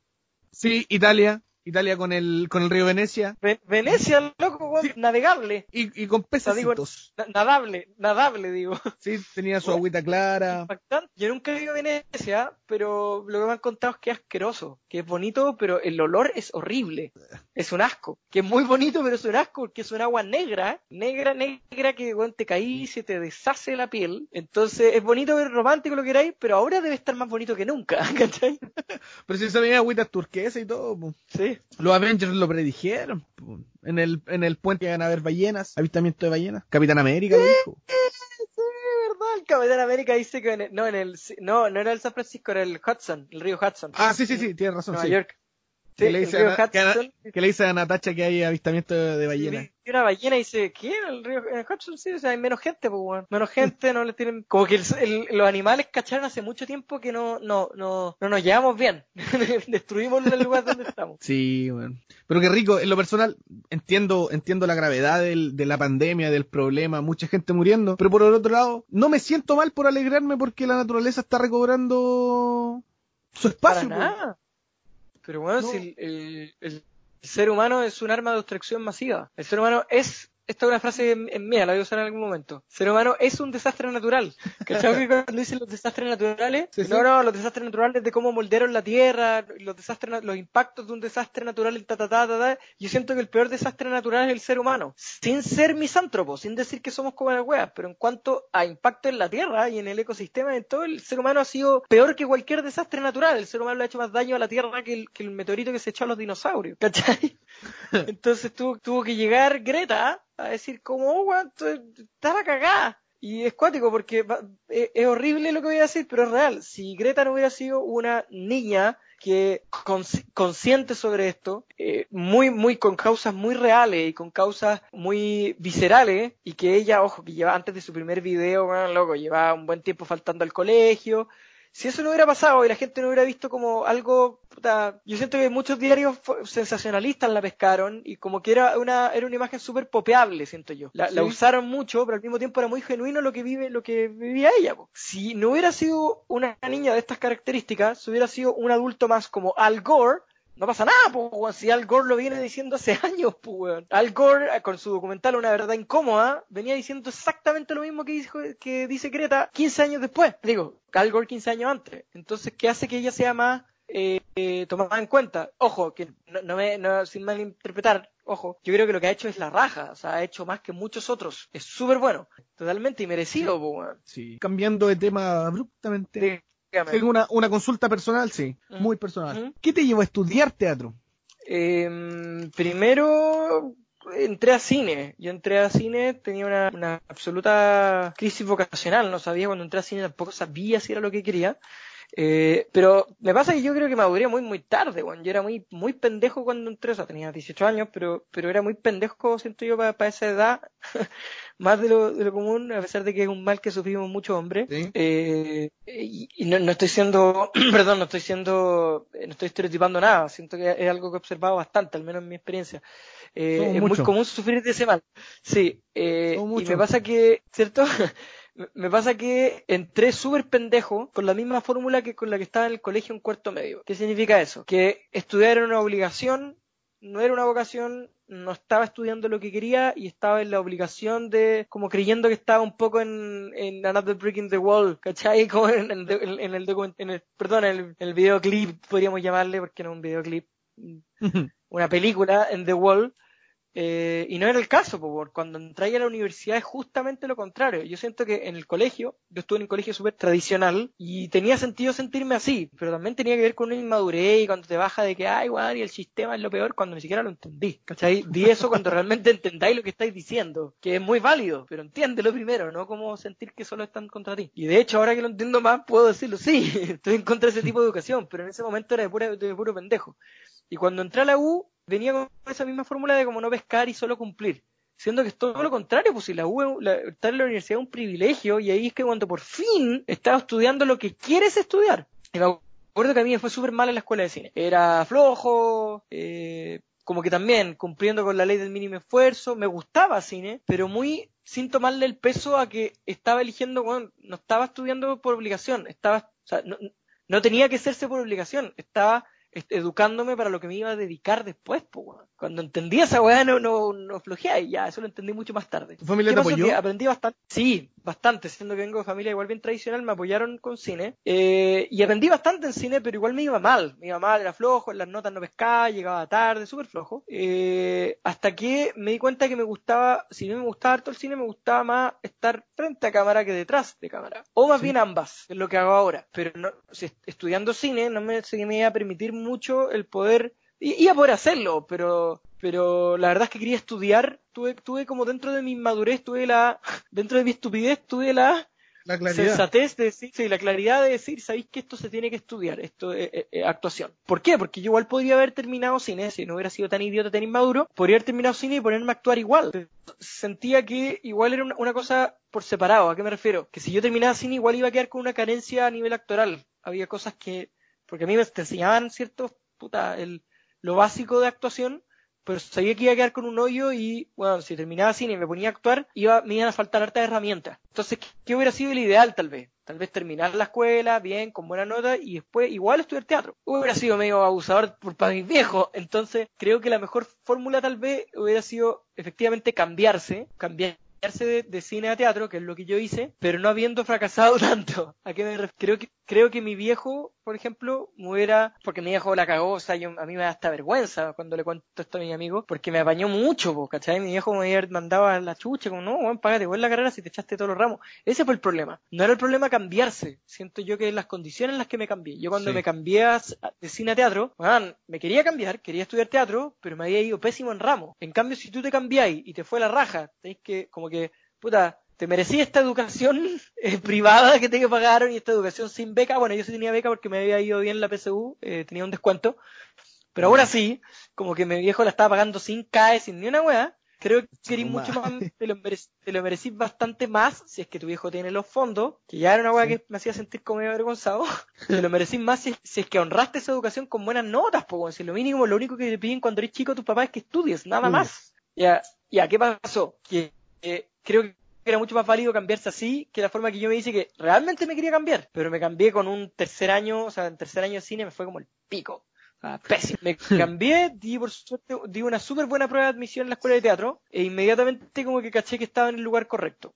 Sí, Italia. Italia con el, con el río Venecia. Ve- Venecia, loco, Sí. navegable. Y, y con digo- pececitos. Na- Nadable, nadable, digo. Sí, tenía su Bueno. agüita clara. impactante. Yo nunca he ido a Venecia, pero lo que me han contado es que es asqueroso, que es bonito, pero el olor es horrible. Es un asco. Que es muy bonito, pero es un asco, porque es un agua negra, negra, negra, que bueno, te caí y se te deshace la piel. Entonces es bonito, es romántico lo que queráis, pero ahora debe estar más bonito que nunca, ¿cachai? Pero si veía agüitas turquesas y todo. pues. Sí. Los Avengers lo predijeron. En el, en el puente iban a haber ballenas, avistamiento de ballenas. Capitán América lo dijo. El Capitán América dice que en el- no, en el, no, no era el San Francisco, era el Hudson, el río Hudson. Ah, sí, sí, sí, tienes razón. Nueva sí. York. Sí, Que le dice a que Hudson. Que le dice a Natacha que hay avistamiento de, de Y una ballena y dice, ¿qué? El río el Hudson sí, o sea, hay menos gente, pues, weón. Menos gente, no le tienen... Como que el- el- los animales cacharon hace mucho tiempo que no, no, no, no nos llevamos bien. Destruimos el lugar donde estamos. Sí, bueno. Pero qué rico, en lo personal, entiendo, entiendo la gravedad del- de la pandemia, del problema, mucha gente muriendo, pero por el otro lado, no me siento mal por alegrarme porque la naturaleza está recobrando su Para espacio. pues. Pero bueno, No. si el, el- el ser humano es un arma de destrucción masiva. El ser humano es... Esta es una frase en, en mía, la voy a usar en algún momento. Ser humano es un desastre natural. ¿Cachai? que cuando dicen los desastres naturales? Sí, sí. No, no, los desastres naturales de cómo moldearon la tierra, los desastres, los impactos de un desastre natural, el ta, ta, ta, ta, ta. Yo siento que el peor desastre natural es el ser humano. Sin ser misántropo, sin decir que somos como las weas, pero en cuanto a impacto en la tierra y en el ecosistema, en todo, el ser humano ha sido peor que cualquier desastre natural. El ser humano le ha hecho más daño a la tierra que el, que el meteorito que se echó a los dinosaurios. ¿Cachai? Entonces tuvo, tuvo que llegar Greta a decir como, oh, weón, está la cagada. Y es cuático porque va- es, horrible lo que voy a decir, pero es real. Si Greta no hubiera sido una niña que consci- consciente sobre esto, eh, muy, muy con causas muy reales y con causas muy viscerales, y que ella, ojo, que lleva antes de su primer video, weón, loco, llevaba un buen tiempo faltando al colegio, si eso no hubiera pasado y la gente no hubiera visto como algo, puta, yo siento que muchos diarios sensacionalistas la pescaron y como que era una, era una imagen súper popeable, siento yo. La, usaron mucho, pero al mismo tiempo era muy genuino lo que vive, lo que vivía ella. po. Si no hubiera sido una niña de estas características, si hubiera sido un adulto más como Al Gore, no pasa nada, pues, weón. Si Al Gore lo viene diciendo hace años, pues, weón. Al Gore, eh, con su documental Una verdad incómoda, venía diciendo exactamente lo mismo que, dijo, que dice Greta 15 años después. Digo, Al Gore 15 años antes. Entonces, ¿qué hace que ella sea más eh, eh, tomada en cuenta? Ojo, que no, no me, no, sin malinterpretar, ojo, yo creo que lo que ha hecho es la raja, o sea, ha hecho más que muchos otros. Es súper bueno, totalmente y merecido. Sí. Cambiando de tema abruptamente. Tengo una, una consulta personal, sí, Mm. muy personal. ¿Qué te llevó a estudiar teatro? Em, primero entré a cine. Yo entré a cine, tenía una, una absoluta crisis vocacional. No sabía cuando entré a cine, tampoco sabía si era lo que quería. Eh, pero me pasa que yo creo que maduré muy, muy tarde, bueno. Yo era muy, muy pendejo cuando entré, o sea, tenía 18 años, pero, pero era muy pendejo, siento yo, para, esa edad, más de lo, de lo común, a pesar de que es un mal que sufrimos muchos hombres. Eh, y, no, no, estoy siendo, perdón, no estoy siendo, no estoy estereotipando nada, siento que es algo que he observado bastante, al menos en mi experiencia. Eh, es muy común sufrir de ese mal. Sí, eh, y me pasa que, ¿cierto? me pasa que entré súper pendejo con la misma fórmula que con la que estaba en el colegio en cuarto medio. ¿Qué significa eso? Que estudiar era una obligación, no era una vocación, no estaba estudiando lo que quería y estaba en la obligación de, como creyendo que estaba un poco en, en Another Breaking the Wall, ¿cachai? Como en, el, en el, perdón, en el, videoclip, podríamos llamarle, porque no es un videoclip, una película en The Wall, eh, y no era el caso, porque cuando entré a la universidad es justamente lo contrario. Yo siento que en el colegio, yo estuve en un colegio súper tradicional y tenía sentido sentirme así, pero también tenía que ver con una inmadurez y cuando te baja de que, ay, bueno, y el sistema es lo peor, cuando ni siquiera lo entendí. ¿Cachai? Di eso cuando realmente entendáis lo que estáis diciendo, que es muy válido, pero entiéndelo primero, no como sentir que solo están contra ti. Y de hecho, ahora que lo entiendo más, puedo decirlo, sí, estoy en contra de ese tipo de educación, pero en ese momento era de, de puro pendejo. Y cuando entré a la U, venía con esa misma fórmula de como no pescar y solo cumplir. Siendo que es todo lo contrario, pues si la U, estar en la universidad es un privilegio y ahí es que cuando por fin estaba estudiando lo que quieres estudiar. Y me acuerdo que a mí me fue súper mal en la escuela de cine. Era flojo, eh, como que también cumpliendo con la ley del mínimo esfuerzo, me gustaba cine, pero muy sin tomarle el peso a que estaba eligiendo, bueno, no estaba estudiando por obligación, estaba, no, no tenía que hacerse por obligación, estaba educándome para lo que me iba a dedicar después, pues, Cuando entendí esa weá no, no, no flojeé y ya, eso lo entendí mucho más tarde. ¿Tu familia te apoyó? aprendí bastante, sí, bastante, siendo que vengo de familia igual bien tradicional, me apoyaron con cine, eh, y aprendí bastante en cine, pero igual me iba mal, me iba mal, era flojo, en las notas no pescaba, llegaba tarde, súper flojo, eh, hasta que me di cuenta que me gustaba, si no me gustaba harto el cine, me gustaba más estar frente a cámara que detrás de cámara, o más bien ambas, es lo que hago ahora, pero no, si, estudiando cine no me, me iba a permitir mucho el poder, iba a poder hacerlo, pero, pero la verdad es que quería estudiar, tuve, tuve como dentro de mi madurez, tuve la, dentro de mi estupidez, tuve la, la claridad. sensatez de decir, sí, la claridad de decir, sabéis que esto se tiene que estudiar, esto es, actuación. ¿Por qué? Porque yo igual podría haber terminado cine, si no hubiera sido tan idiota, tan inmaduro, podría haber terminado cine y ponerme a actuar igual. Sentía que igual era una, cosa por separado, ¿a qué me refiero? Que si yo terminaba cine igual iba a quedar con una carencia a nivel actoral. Había cosas que porque a mí me te enseñaban, ¿cierto? Puta, el, lo básico de actuación, pero sabía que iba a quedar con un hoyo y, bueno, si terminaba cine y me ponía a actuar, iba, me iban a faltar hartas herramientas. Entonces, ¿qué, hubiera sido el ideal tal vez? Tal vez terminar la escuela bien, con buena nota y después igual estudiar teatro. Hubiera sido medio abusador por, para mis viejos. Entonces, creo que la mejor fórmula tal vez hubiera sido efectivamente cambiarse, cambiar de, de, cine a teatro, que es lo que yo hice, pero no habiendo fracasado tanto. ¿A qué me Creo que, creo que mi viejo, por ejemplo, me hubiera, porque mi viejo la cagó, o sea, yo, a mí me da hasta vergüenza cuando le cuento esto a mis amigos, porque me apañó mucho, ¿cachai? Mi viejo me mandaba a la chucha, como, no, bueno, págate, vuelve la carrera si te echaste todos los ramos. Ese fue el problema. No era el problema cambiarse. Siento yo que las condiciones en las que me cambié. Yo cuando me cambié de cine a teatro, me quería cambiar, quería estudiar teatro, pero me había ido pésimo en ramo. En cambio, si tú te cambiáis y te fue la raja, tenéis que, como que, puta, te merecía esta educación eh, privada que te pagaron y esta educación sin beca. Bueno, yo sí tenía beca porque me había ido bien la PSU, eh, tenía un descuento. Pero ahora sí, como que mi viejo la estaba pagando sin CAE, sin ni una weá. Creo que eres mucho más, te lo, te lo merecís bastante más si es que tu viejo tiene los fondos, que ya era una weá que me hacía sentir como medio avergonzado. te lo merecís más si, es que honraste esa educación con buenas notas, pues si lo mínimo, lo único que te piden cuando eres chico tus papás es que estudies, nada más. Ya, ya, ¿qué pasó? Que creo que era mucho más válido cambiarse así que la forma que yo me dice que realmente me quería cambiar. Pero me cambié con un tercer año, o sea, en tercer año de cine me fue como el pico. pésimo. Me cambié, di por suerte, di una súper buena prueba de admisión en la escuela de teatro e inmediatamente como que caché que estaba en el lugar correcto.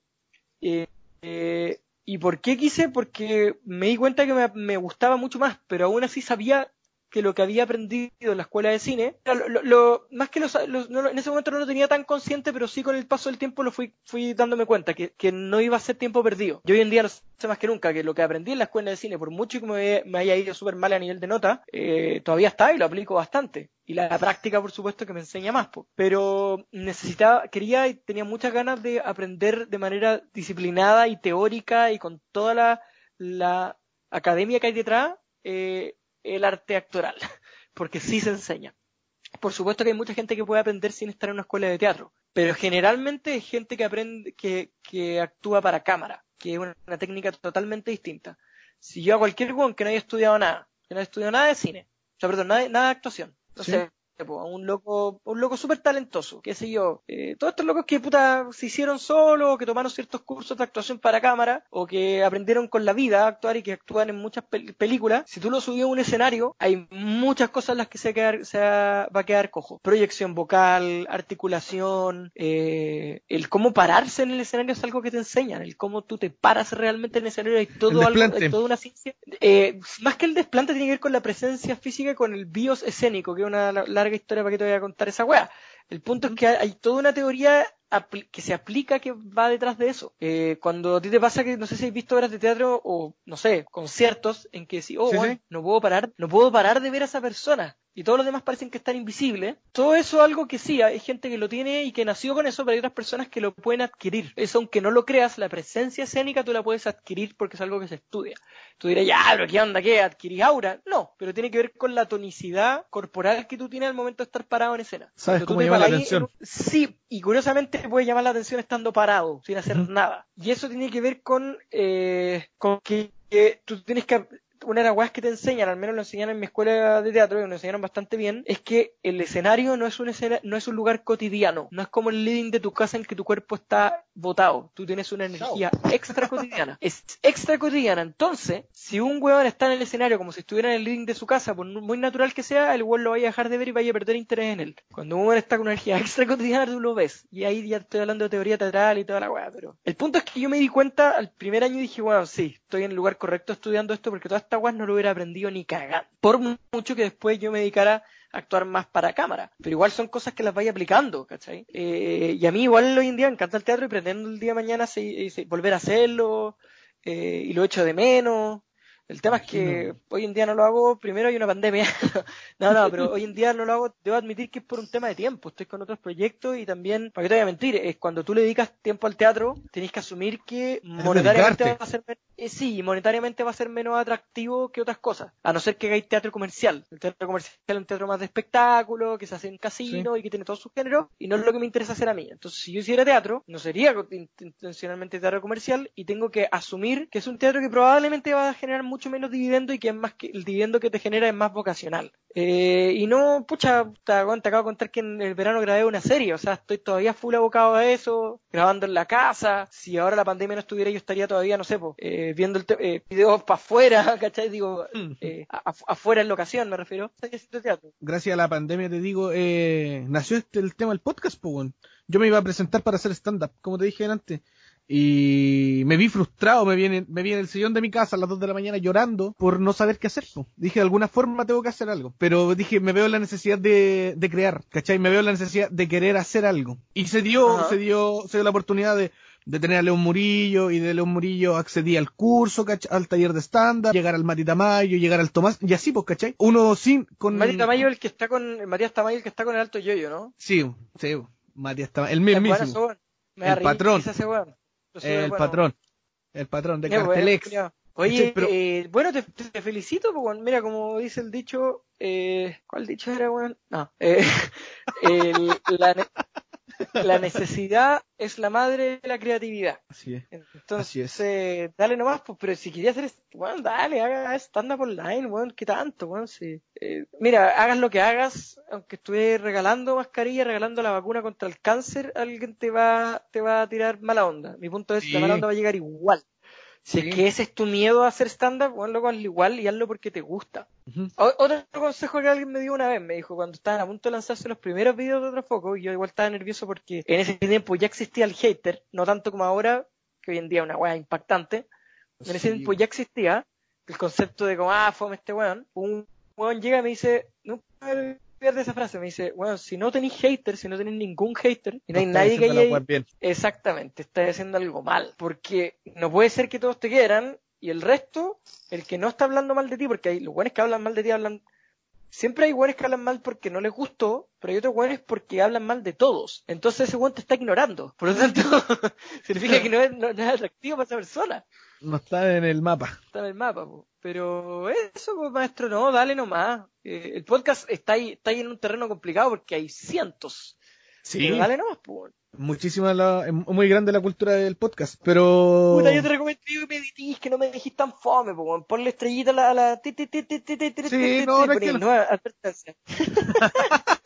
Eh, eh, ¿Y por qué quise? Porque me di cuenta que me, me, gustaba mucho más, pero aún así sabía que lo que había aprendido en la escuela de cine, lo, más que los, en ese momento no lo tenía tan consciente, pero sí con el paso del tiempo lo fui, fui dándome cuenta, que, no iba a ser tiempo perdido. Yo hoy en día lo sé más que nunca, que lo que aprendí en la escuela de cine, por mucho que me, haya ido súper mal a nivel de nota, eh, todavía está y lo aplico bastante. Y la, práctica, por supuesto, que me enseña más. Pero necesitaba, quería y tenía muchas ganas de aprender de manera disciplinada y teórica y con toda la, la academia que hay detrás, eh, el arte actoral, porque sí se enseña. Por supuesto que hay mucha gente que puede aprender sin estar en una escuela de teatro, pero generalmente es gente que aprende, que, que actúa para cámara, que es una, técnica totalmente distinta. Si yo a cualquier one que no haya estudiado nada, que no haya estudiado nada de cine, o sea, perdón, nada, nada de actuación, no sé, un loco, un loco súper talentoso, qué sé yo, eh, todos estos locos que puta se hicieron solo, que tomaron ciertos cursos de actuación para cámara, o que aprendieron con la vida a actuar y que actúan en muchas películas, si tú lo subías a un escenario, hay muchas cosas en las que se, va a quedar cojo. Proyección vocal, articulación, eh, el cómo pararse en el escenario es algo que te enseñan, el cómo tú te paras realmente en el escenario, hay todo algo, hay toda una ciencia. Eh, más que el desplante tiene que ver con la presencia física, con el bios escénico, que es una larga historia para que te voy a contar esa weá. El punto es que hay toda una teoría que se aplica que va detrás de eso. Eh, cuando a ti te pasa que no sé si has visto obras de teatro o no sé, conciertos en que si, oh, no puedo parar, no puedo parar de ver a esa persona y todos los demás parecen que están invisibles. Todo eso es algo que sí, hay gente que lo tiene y que nació con eso, pero hay otras personas que lo pueden adquirir. Eso, aunque no lo creas, la presencia escénica tú la puedes adquirir porque es algo que se estudia. Tú dirás, ya, pero ¿qué onda? ¿Qué? ¿Adquirís aura? No, pero tiene que ver con la tonicidad corporal que tú tienes al momento de estar parado en escena. ¿Sabes cómo llama la atención? Sí, y curiosamente puede llamar la atención estando parado, sin hacer nada. Y eso tiene que ver con, eh, con que, que tú tienes que una de las weas que te enseñan, al menos lo enseñan en mi escuela de teatro, y lo enseñaron bastante bien, es que el escenario no es un no es un lugar cotidiano, no es como el living de tu casa en que tu cuerpo está botado, tú tienes una energía extra cotidiana, es extra cotidiana, entonces, si un weón está en el escenario como si estuviera en el living de su casa, por muy natural que sea, el weón lo vaya a dejar de ver y vaya a perder interés en él. Cuando un weón está con una energía extra cotidiana, tú lo ves, y ahí ya estoy hablando de teoría teatral y toda la wea, pero el punto es que yo me di cuenta al primer año y dije, bueno, sí, estoy en el lugar correcto estudiando esto porque toda esta no lo hubiera aprendido ni cagar. Por mucho que después yo me dedicara a actuar más para cámara. Pero igual son cosas que las vaya aplicando, ¿cachai? Eh, y a mí igual hoy en día me encanta el teatro y pretendo el día de mañana volver a hacerlo eh, y lo echo de menos. El tema es que hoy en día no lo hago, primero hay una pandemia. no, no, pero hoy en día no lo hago, debo admitir que es por un tema de tiempo. Estoy con otros proyectos y también, para que te voy a mentir, es cuando tú le dedicas tiempo al teatro, tenés que asumir que monetariamente va a ser eh, sí, monetariamente va a ser menos atractivo que otras cosas. A no ser que hagáis teatro comercial. El teatro comercial es un teatro más de espectáculo, que se hace en casino y que tiene todos sus géneros, y no es lo que me interesa hacer a mí. Entonces, si yo hiciera teatro, no sería intencionalmente teatro comercial y tengo que asumir que es un teatro que probablemente va a generar mucho menos dividendo y que es más que el dividendo que te genera es más vocacional. Eh, y no, pucha, te, acabo de contar que en el verano grabé una serie, o sea, estoy todavía full abocado a eso, grabando en la casa. Si ahora la pandemia no estuviera, yo estaría todavía, no sé, eh, viendo el eh, videos para afuera, ¿cachai? Digo, eh, afuera en locación, me refiero. Gracias a la pandemia, te digo, nació este, el tema del podcast, pues, Yo me iba a presentar para hacer stand-up, como te dije antes. Y me vi frustrado, me viene, me viene el sillón de mi casa a las 2 de la mañana llorando por no saber qué hacer. Dije, de alguna forma tengo que hacer algo. Pero dije, me veo la necesidad de, de crear, ¿cachai? Me veo la necesidad de querer hacer algo. Y se dio, se dio, se dio la oportunidad de, de tener a León Murillo y de León Murillo accedí al curso, al taller de estándar, llegar al Mati Tamayo, llegar al Tomás, y así pues, ¿cachai? Uno sin, con... Mati Tamayo el que está con, Matías Tamayo el que está con el alto yoyo, ¿no? Sí, sí, Matías Tamayo, el mismísimo. El patrón el patrón. El patrón de Cartelex. Oye, eh, bueno, te, felicito, porque, mira, como dice el dicho, eh, ¿cuál dicho era, weón? No, eh, la, necesidad es la madre de la creatividad. Así es. Entonces, dale nomás, pues, pero si querías hacer, bueno, dale, haga stand-up online, weón, ¿qué tanto, weón? Sí. Eh, mira, hagas lo que hagas, aunque estuve regalando mascarilla, regalando la vacuna contra el cáncer, alguien te va, te va a tirar mala onda. Mi punto es, que la mala onda va a llegar igual. Si es que ese es tu miedo a hacer stand-up, hazlo igual y hazlo porque te gusta. Otro consejo que alguien me dio una vez, me dijo, cuando estaban a punto de lanzarse los primeros videos de otro foco, y yo igual estaba nervioso porque en ese tiempo ya existía el hater, no tanto como ahora, que hoy en día es una weá impactante. En ese tiempo ya existía el concepto de como, ah, fome este weón. Un weón llega y me dice, no de esa frase, me dice, bueno, si no tenéis haters, si no tenéis ningún hater, y no, hay nadie que haya... Exactamente, estáis haciendo algo mal, porque no puede ser que todos te quieran y el resto, el que no está hablando mal de ti, porque hay los buenos que hablan mal de ti hablan... Siempre hay buenos que hablan mal porque no les gustó, pero hay otros buenos porque hablan mal de todos. Entonces ese buen te está ignorando. Por lo tanto, significa que no es, no es atractivo para esa persona. No está en el mapa. Está en el mapa, po. Pero eso, pues, maestro, no, dale nomás. Eh, el podcast está ahí, está ahí en un terreno complicado porque hay cientos. Sí. Pero dale nomás, pues. Muchísima la, muy grande la cultura del podcast, pero... Puta, yo te recomiendo que me editís, que no me dejís tan fome, weón. Ponle estrellita a la... Sí, no,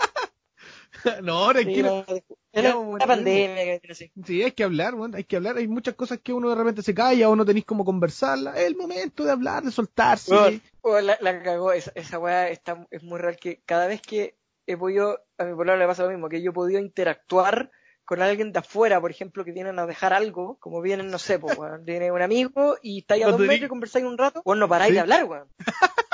no, Sí, tranquilo. no, Era una bueno, pandemia que. Sí, hay que hablar, weón, hay que hablar. Hay muchas cosas que uno de repente se calla o no tenéis como conversarla. Es el momento de hablar, de soltarse. Weón, weón, la, la cagó, esa, esa weá está, es muy real que cada vez que he podido, a mi pololo le pasa lo mismo, que yo he podido interactuar con alguien de afuera, por ejemplo, que vienen a dejar algo, como vienen, no sé, pues, weón, viene un amigo y está ahí a dos metros y conversáis un rato, weón, no paráis Sí. de hablar, weón.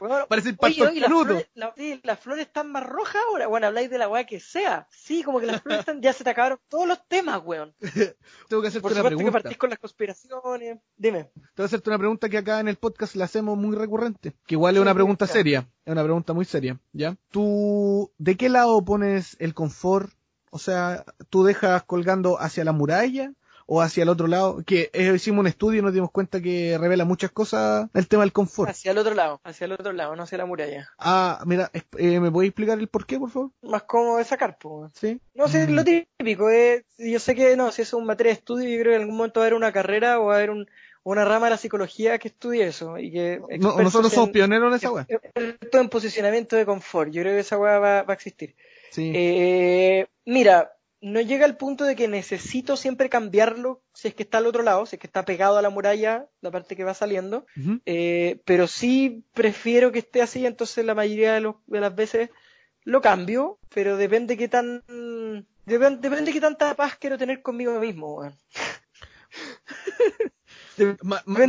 Weón, Parece el Oye, oye, las flores, la- sí, las flores están más rojas ahora, bueno, habláis de la weá que sea. Sí, como que las flores están, ya se te acabaron todos los temas, weón. Tengo que hacerte Por una supuesto que pregunta. partís con las conspiraciones. Dime. Tengo que hacerte una pregunta que acá en el podcast la hacemos muy recurrente. Que igual es Sí, una pregunta ya. seria. Es una pregunta muy seria, ¿ya? ¿Tú de qué lado pones el confort? O sea, ¿tú dejas colgando hacia la muralla o hacia el otro lado? Que eh, hicimos un estudio y nos dimos cuenta que revela muchas cosas el tema del confort. Hacia el otro lado, hacia el otro lado, no hacia la muralla. Ah, mira, eh, ¿me podéis explicar el por qué, por favor? Más cómodo de sacar, pues. Sí. No sé, Mm. lo típico, eh, yo sé que no, si eso es un materia de estudio, yo creo que en algún momento va a haber una carrera o va a haber un, una rama de la psicología que estudie eso y que No, nosotros somos en- pioneros en esa weá. en posicionamiento de confort. Yo creo que esa weá va, va a existir. Sí. Eh, mira, no llega al punto de que necesito siempre cambiarlo si es que está al otro lado, si es que está pegado a la muralla, la parte que va saliendo. Eh, pero sí prefiero que esté así, entonces la mayoría de, los- de las veces lo cambio, pero depende qué tan depen- depende qué tanta paz quiero tener conmigo mismo, weón.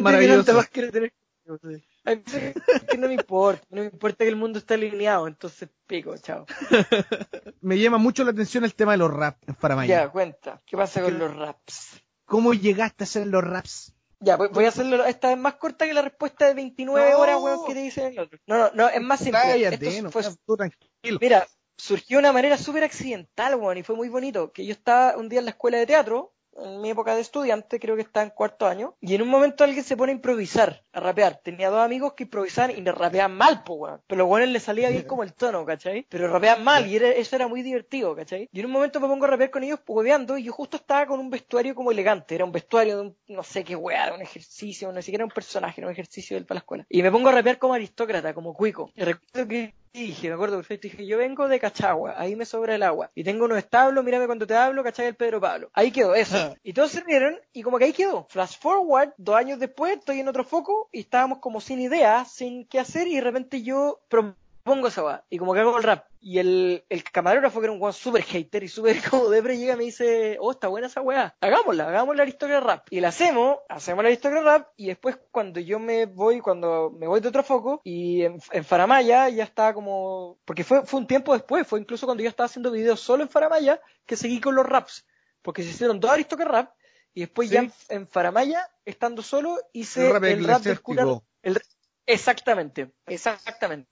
Depende qué tanta paz quiero tener conmigo, sí. Hay veces que no me importa, no me importa que el mundo esté alineado, entonces pico, chao. Me llama mucho la atención el tema de los rap en Faramaya. Ya, cuenta, ¿qué pasa con los raps? ¿Cómo llegaste a hacer los raps? Ya, voy, voy a hacerlo esta vez más corta que la respuesta de 29 No. horas, weón, que te dicen el otro. No, no, no, es más simple. Cállate, Esto no, fue- tú tranquilo. Mira, surgió de una manera súper accidental, weón, y fue muy bonito. Que yo estaba un día en la escuela de teatro, en mi época de estudiante, creo que estaba en cuarto año, y en un momento alguien se pone a improvisar, a rapear. Tenía dos amigos que improvisaban y me rapeaban mal, po, weón. Pero los weones les salía bien como el tono, ¿cachai? Pero rapeaban mal, y era- eso era muy divertido, ¿cachai? Y en un momento me pongo a rapear con ellos, hueveando, y yo justo estaba con un vestuario como elegante. Era un vestuario de un, no sé qué weá, de un ejercicio, ni siquiera un personaje, era un ejercicio del para la escuela. Y me pongo a rapear como aristócrata, como cuico. Y recuerdo que dije, me acuerdo perfecto, dije, yo vengo de Cachagua, ahí me sobra el agua. Y tengo unos establos, mírame cuando te hablo, ¿cachai? El Pedro Pablo. Ahí quedó eso. Y todos se rieron y como que ahí quedó. Flash forward, dos años después, estoy en otro foco y estábamos como sin idea, sin qué hacer y de repente yo propongo esa va y como que hago el rap. Y el, el camarógrafo, que era un weón súper hater y súper como depre, llega y me dice, oh, está buena esa weá, hagámosla, hagamos la aristócrata rap. Y la hacemos, hacemos la aristócrata rap, y después cuando yo me voy, cuando me voy de otro foco, y en, en Faramaya ya estaba como, porque fue, fue un tiempo después, fue incluso cuando yo estaba haciendo videos solo en Faramaya, que seguí con los raps, porque se hicieron dos aristócratas rap, y después Sí. ya en, en Faramaya, estando solo, hice El rap el rap del cura, eclesiástico. el- exactamente, exactamente.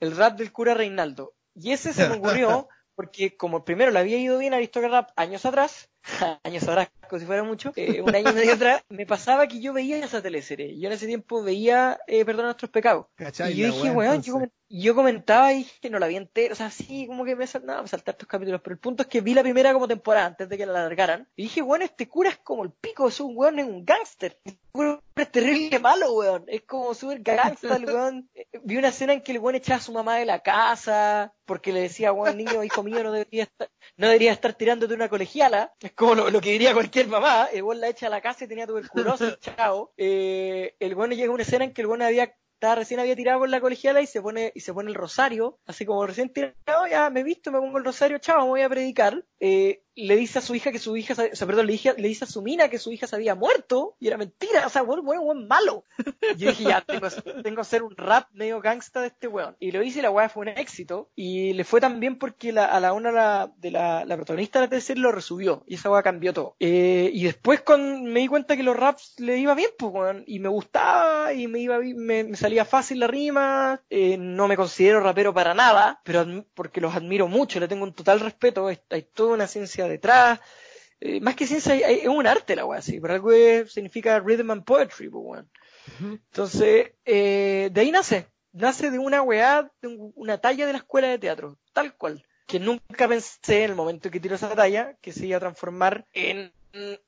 El rap del cura Reinaldo. Y ese se me ocurrió porque como primero le había ido bien a Aristócrata Rap años atrás, años atrás, como si fuera mucho, eh, un año y medio atrás, me pasaba que yo veía esa teleserie. Yo en ese tiempo veía eh, Perdona nuestros pecados. ¿Cachai? Y yo dije, weón, entonces. yo, comen- yo comentaba y dije, no la vi entera, o sea, sí, como que me sal, no, me salté estos capítulos, pero el punto es que vi la primera como temporada antes de que la alargaran, y dije, weón, este cura es como el pico, es un weón, es un gángster, es terrible malo, weón, es como súper gángster, el weón, vi una escena en que el weón echaba a su mamá de la casa, porque le decía, weón, niño, hijo mío, no debería estar, no debería estar tirándote una colegiala, es como lo, lo que diría cualquier mamá, el weón la echa a la casa y tenía tuberculosis, chao, eh, el weón llega a una escena en que el weón había estaba recién había tirado con la colegiala y se pone y se pone el rosario, así como recién tirado, ya me he visto, me pongo el rosario, chao, me voy a predicar. Eh, le dice a su hija que su hija, o sea, perdón, le, dije- le dice a su mina que su hija se había muerto y era mentira, o sea, weón, weón, weón malo. Yo dije, ya, tengo, tengo que hacer un rap medio gangsta de este weón. Y lo hice y la weá fue un éxito. Y le fue tan bien porque la- a la una la, de la, protagonista de la tercera lo resubió. Y esa weá cambió todo. Eh, y después con, me di cuenta que los raps le iba bien, pues, weón. Y me gustaba y me iba me, me salía fácil la rima. Eh, no me considero rapero para nada, pero porque los admiro mucho, le tengo un total respeto. Hay toda una ciencia detrás. eh, más que ciencia, es un arte la weá, sí. Por algo es- significa rhythm and poetry, pues, weón. Entonces, eh, de ahí nace. Nace de una weá, de un- una talla de la escuela de teatro, tal cual. Que nunca pensé en el momento en que tiró esa talla que se iba a transformar en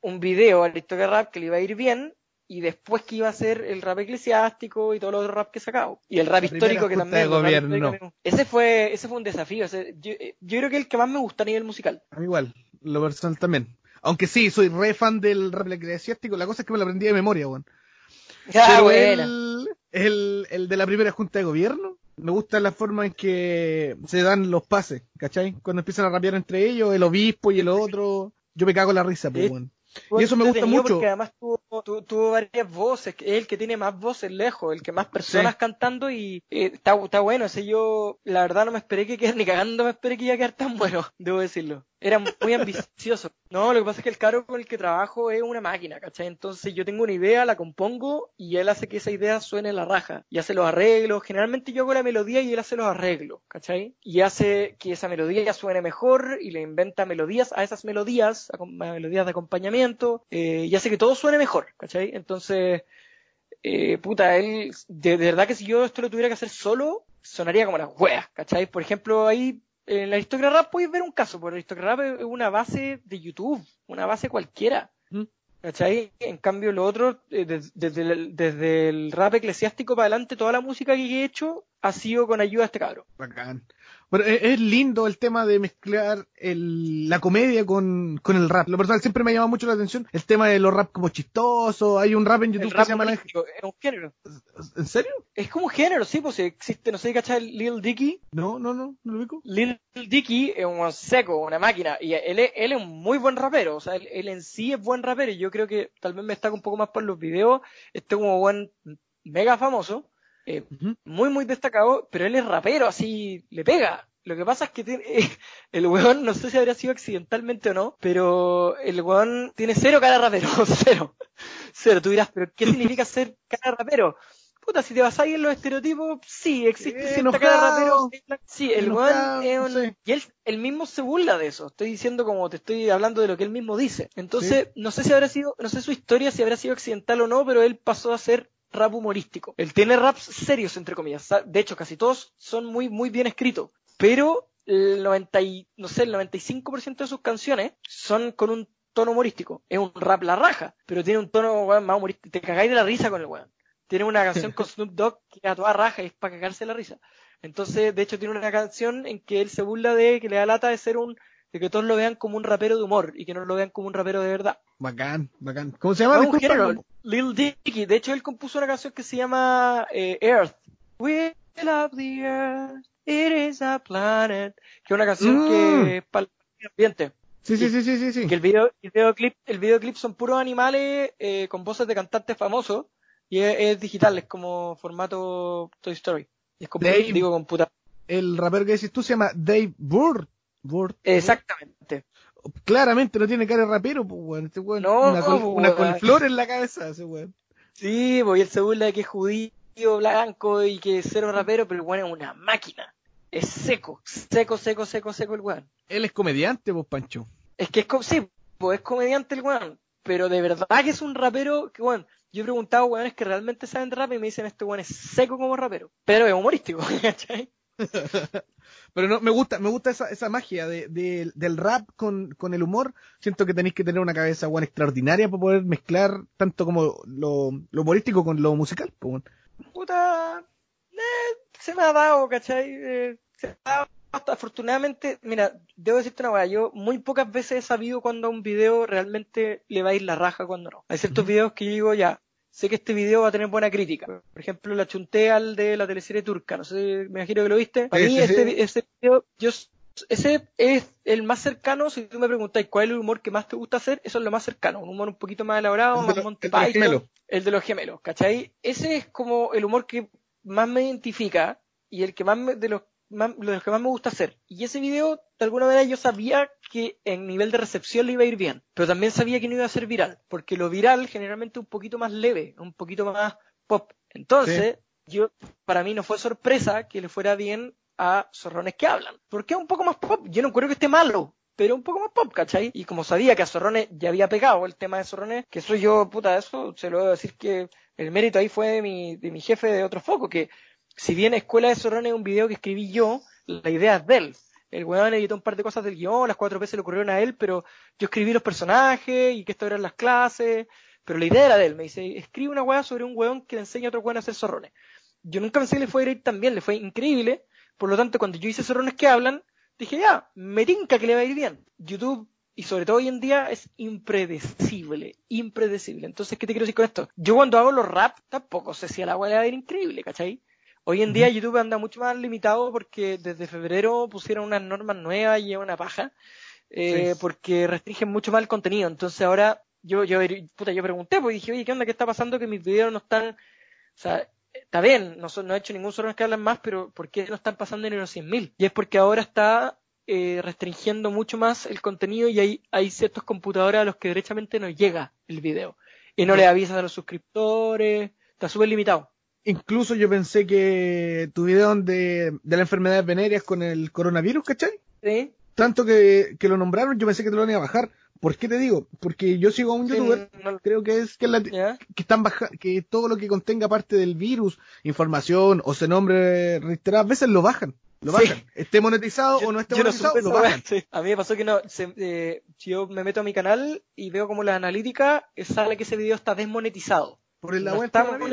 un video Aristotle Rap que le iba a ir bien y después que iba a ser el rap eclesiástico y todos los rap que he sacado. Y el rap histórico que también. gobierno. Ese fue, ese fue un desafío. yo, eh, yo creo que el que más me gusta a nivel musical. A mí igual, lo personal también. Aunque sí, soy re fan del rap eclesiástico, la cosa es que me lo aprendí de memoria, weón. Pero el, el, el de la primera junta de gobierno, me gusta la forma en que se dan los pases, ¿cachai? Cuando empiezan a rapear entre ellos, el obispo y el otro, yo me cago en la risa, pues, weón. Y eso me gusta mucho. Porque además tuvo, tu- tuvo varias voces, es el que tiene más voces lejos, el que más personas Sí. cantando y eh, está, está bueno. Ese yo, la verdad, no me esperé que quedara, ni cagando me esperé que iba a quedar tan bueno, debo decirlo. Era muy ambicioso. No, lo que pasa es que el caro con el que trabajo es una máquina, ¿cachai? Entonces yo tengo una idea, la compongo y él hace que esa idea suene la raja. Y hace los arreglos. Generalmente yo hago la melodía y él hace los arreglos, ¿cachai? Y hace que esa melodía ya suene mejor y le inventa melodías a esas melodías, a com- a melodías de acompañamiento, eh, y hace que todo suene mejor, ¿cachai? Entonces, eh, puta, él, de, de verdad que si yo esto lo tuviera que hacer solo, sonaría como las weas, ¿cachai? Por ejemplo, ahí en la Aristocrat Rap podéis ver un caso, porque la Aristocrat Rap es una base de YouTube, una base cualquiera. ¿Cachai? En cambio, lo otro, eh, des- desde, el, desde el rap eclesiástico para adelante, toda la música que he hecho ha sido con ayuda de este cabro. Bacán. Bueno, es, es lindo el tema de mezclar el- la comedia con, con el rap. Lo personal siempre me ha llamado mucho la atención el tema de los rap como chistosos. Hay un rap en YouTube El que rap se llama... Es un género. ¿En serio? Es como un género, sí, pues existe, no sé si cachai el Lil Dicky. No, no, no, no lo ubico. Lil Dicky es un seco, una máquina, y él es, él es un muy buen rapero, o sea, él, él en sí es buen rapero, y yo creo que tal vez me destaca un poco más por los videos, este como buen mega famoso, eh, muy muy destacado, pero él es rapero, así le pega. Lo que pasa es que tiene, el weón, no sé si habría sido accidentalmente o no, pero el weón tiene cero cara rapero, cero. Cero, tú dirás, pero ¿qué significa ser cara rapero? Puta, si te basáis en los estereotipos, sí, existe Eh, cierta cara de enojado. rapero. Sí, el Enojado, weón es un... sí. Y él, él mismo se burla de eso. Estoy diciendo como te estoy hablando de lo que él mismo dice. Entonces, no sé si habrá sido, no sé su historia, si habrá sido accidental o no, pero él pasó a ser rap humorístico. Él tiene raps serios, entre comillas. De hecho, casi todos son muy, muy bien escritos. Pero el 90 y, no sé, el 95% de sus canciones son con un tono humorístico. Es un rap la raja, pero tiene un tono weón, más humorístico. Te cagáis de la risa con el weón. Tiene una canción con Snoop Dogg que a toda raja y es para cagarse la risa. Entonces, de hecho, tiene una canción en que él se burla de que le da lata de ser un, de que todos lo vean como un rapero de humor y que no lo vean como un rapero de verdad. Bacán, bacán. ¿Cómo se llama? No, un Disculpa. género, Lil Dicky. De hecho, él compuso una canción que se llama eh, Earth. We love the Earth. It is a planet. Que es una canción Mm. que es para el ambiente. Sí, sí, sí, sí, sí. sí. Que el video, el videoclip, el videoclip son puros animales eh, con voces de cantantes famosos y es, es digital, es como formato Toy Story. Es como, Dave. digo, computa. El rapero que decís tú se llama Dave Burr. Exactamente. Claramente no tiene cara de rapero, pues, weón. Este weón, No, una, col- una colflor en la cabeza, ese weón. Sí, pues y él se burla de que es judío, blanco y que es cero rapero, pero el weón es una máquina. Es seco, seco, seco, seco, seco el weón. Él es comediante, pues, Pancho. Es que es, sí, pues es comediante el weón, pero de verdad que es un rapero que, weón, yo he preguntado a weones que realmente saben de rap y me dicen este weón es seco como rapero, pero es humorístico, ¿cachai? Pero no, me gusta, me gusta esa, esa magia de, de- del rap con, con el humor. Siento que tenéis que tener una cabeza, weón, extraordinaria para poder mezclar tanto como lo, lo humorístico con lo musical, pues. Puta, eh, se me ha dado, ¿cachai? Eh, se me ha dado hasta afortunadamente, mira, debo decirte una weá, yo muy pocas veces he sabido cuando a un video realmente le va a ir la raja cuando no. Hay ciertos videos que yo digo, ya, sé que este video va a tener buena crítica. Por ejemplo, la chunté al de la teleserie turca, no sé, me imagino que lo viste. Para Sí, mí, sí, este, sí. este video, yo, ese es el más cercano, si tú me preguntáis cuál es el humor que más te gusta hacer, eso es lo más cercano, un humor un poquito más elaborado, El de más lo- Monty el de los Python. gemelos. El de los gemelos, ¿cachai? Ese es como el humor que más me identifica y el que más me- de los, más- los que más me gusta hacer. Y ese video, de alguna manera, yo sabía que en nivel de recepción le iba a ir bien, pero también sabía que no iba a ser viral, porque lo viral generalmente es un poquito más leve, un poquito más pop. Entonces, yo, para mí no fue sorpresa que le fuera bien a zorrones que hablan, porque es un poco más pop. Yo no creo que esté malo. pero un poco más pop, ¿cachai? Y como sabía que a Zorrones ya había pegado el tema de Zorrones, que soy yo, puta, eso se lo a decir que el mérito ahí fue de mi, de mi jefe de otro foco, que si bien Escuela de Zorrones es un video que escribí yo, la idea es de él. El weón editó un par de cosas del guion, las cuatro veces le ocurrieron a él, pero yo escribí los personajes y que esto eran las clases, pero la idea era de él. Me dice, escribe una weá sobre un weón que le enseña a otro weón a hacer zorrones. Yo nunca pensé que le fuera a ir tan bien, le fue increíble. Por lo tanto, cuando yo hice zorrones que hablan, dije, ya, me tinca que le va a ir bien. YouTube, y sobre todo hoy en día, es impredecible, impredecible. Entonces, ¿qué te quiero decir con esto? Yo cuando hago los rap, tampoco sé si a la weá le va a ir increíble, ¿cachai? Hoy en día YouTube anda mucho más limitado porque desde febrero pusieron unas normas nuevas y es una paja, eh, porque restringen mucho más el contenido. Entonces ahora yo, yo, puta, yo pregunté, pues dije, oye, ¿qué onda? ¿Qué está pasando? Que mis videos no están, o sea, está bien, no, no he hecho ningún solo que hablan más, pero ¿por qué no están pasando en los 100.000? Y es porque ahora está eh, restringiendo mucho más el contenido y hay, hay ciertos computadores a los que derechamente no llega el video. Y no le avisas a los suscriptores, está súper limitado. Incluso yo pensé que tu video de, de las enfermedades venéreas con el coronavirus, ¿cachai? Sí. Tanto que, que lo nombraron, yo pensé que te lo iban a bajar. ¿Por qué te digo? Porque yo sigo a un youtuber, creo que es que, la, que están baja, que todo lo que contenga parte del virus, información o se nombre reiteradas veces lo bajan. Lo bajan. Esté monetizado o no esté monetizado, lo bajan. A mí me pasó que no, eh, si yo me meto a mi canal y veo como la analítica, sale que ese video está desmonetizado. Por el no,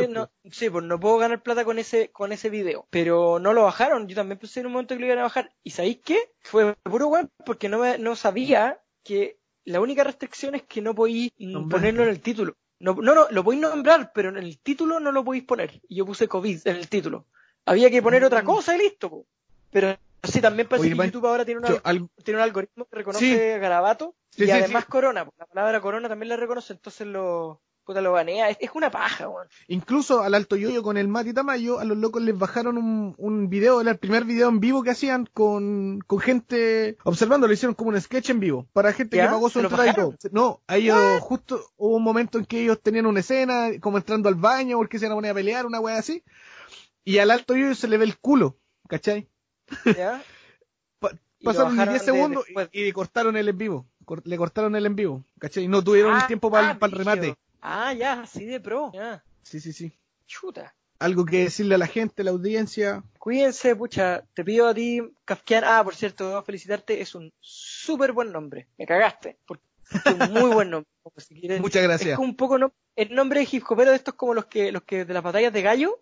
no, sí, pues no puedo ganar plata con ese, con ese video. Pero no lo bajaron. Yo también pensé en un momento que lo iban a bajar. ¿Y sabéis qué? Fue puro web porque no, me, no sabía que la única restricción es que no podéis ponerlo en el título. No, no, no, lo podéis nombrar, pero en el título no lo podéis poner. Y yo puse COVID en el título. Había que poner otra mm. cosa y listo. Pero sí, también parece que YouTube ahora tiene, tiene un algoritmo que reconoce garabato y además corona. La palabra corona también la reconoce, entonces lo, lo banea. Es, una paja, weón. Incluso al Alto Yoyo con el Mati Tamayo, a los locos les bajaron un, un video, era el primer video en vivo que hacían con, con gente observando, lo hicieron como un sketch en vivo, para gente que pagó su entrada y todo. No, ellos justo hubo un momento en que ellos tenían una escena, como entrando al baño, porque se iban a poner a pelear, una wea así, y al Alto Yoyo se le ve el culo, ¿cachai? ¿Ya? pasaron 10 segundos y, cortaron el en vivo. le cortaron el en vivo, ¿cachai? No tuvieron el ah, tiempo para el remate. Ah, ya, así de pro. Sí, sí, sí. Chuta. Algo que decirle a la gente, a la audiencia. Cuídense, pucha. Te pido a ti, Kafkian. Ah, por cierto, debo felicitarte. Es un súper buen nombre. Me cagaste. Porque es un muy buen nombre. Muchas gracias. Es un poco no... el nombre de hip hopero de estos como los que, los que de las batallas de gallo.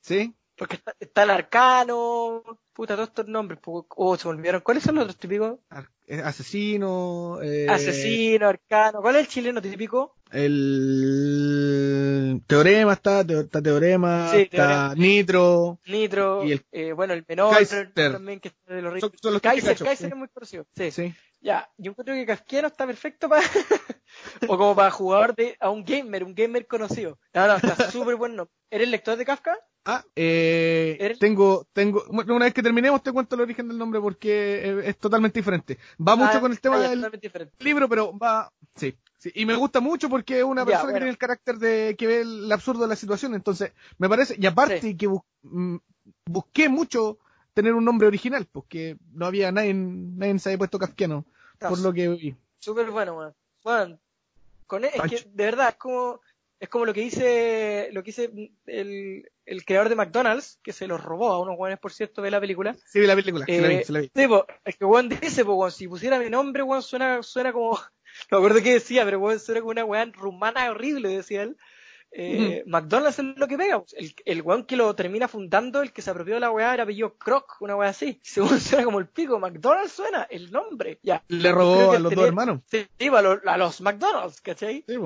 Sí. Porque está, el arcano, puta, todos estos nombres. Oh, se me olvidaron. ¿Cuáles son los otros típicos? Eh, asesino. Eh... Asesino, arcano. ¿Cuál es el chileno típico? El Teorema está, está Teorema, está Nitro. Nitro, y el, eh, bueno, el menor Kaiser. también que está de los. Kaiser, Kaiser es muy conocido. Sí. sí. Ya, yo encuentro que Casquiano está perfecto para. o como para jugador de. a un gamer, un gamer conocido. No, no, está súper bueno. ¿Eres lector de Kafka? Ah, eh, tengo, tengo, una vez que terminemos te cuento el origen del nombre porque es, totalmente diferente. Va mucho ah, con el tema del libro, pero va, sí, sí, y me gusta mucho porque es una persona que tiene el carácter de que ve el absurdo de la situación, entonces me parece, y aparte que mm, busqué mucho tener un nombre original, porque no había nadie, nadie se había puesto kafkiano, por lo que vi. Súper bueno, man. Bueno, con, e, es que de verdad es como es como lo que dice lo que dice el, el creador de McDonald's, que se lo robó a unos guanes, por cierto, de la película. Sí, vi la película, se la vi, se la vi. Sí, es que Juan dice, pues, si pusiera mi nombre, Juan suena, suena como, no me acuerdo qué decía, pero Juan suena como una weá rumana horrible, decía él. Eh, McDonald's es lo que pega. El, el weón que lo termina fundando, el que se apropió de la weá, era apellido Croc, una weá así. Según suena como el pico, McDonald's suena, el nombre. Ya. Le robó a los dos hermanos. Sí, a, los, a los McDonald's, ¿cachai? Sí,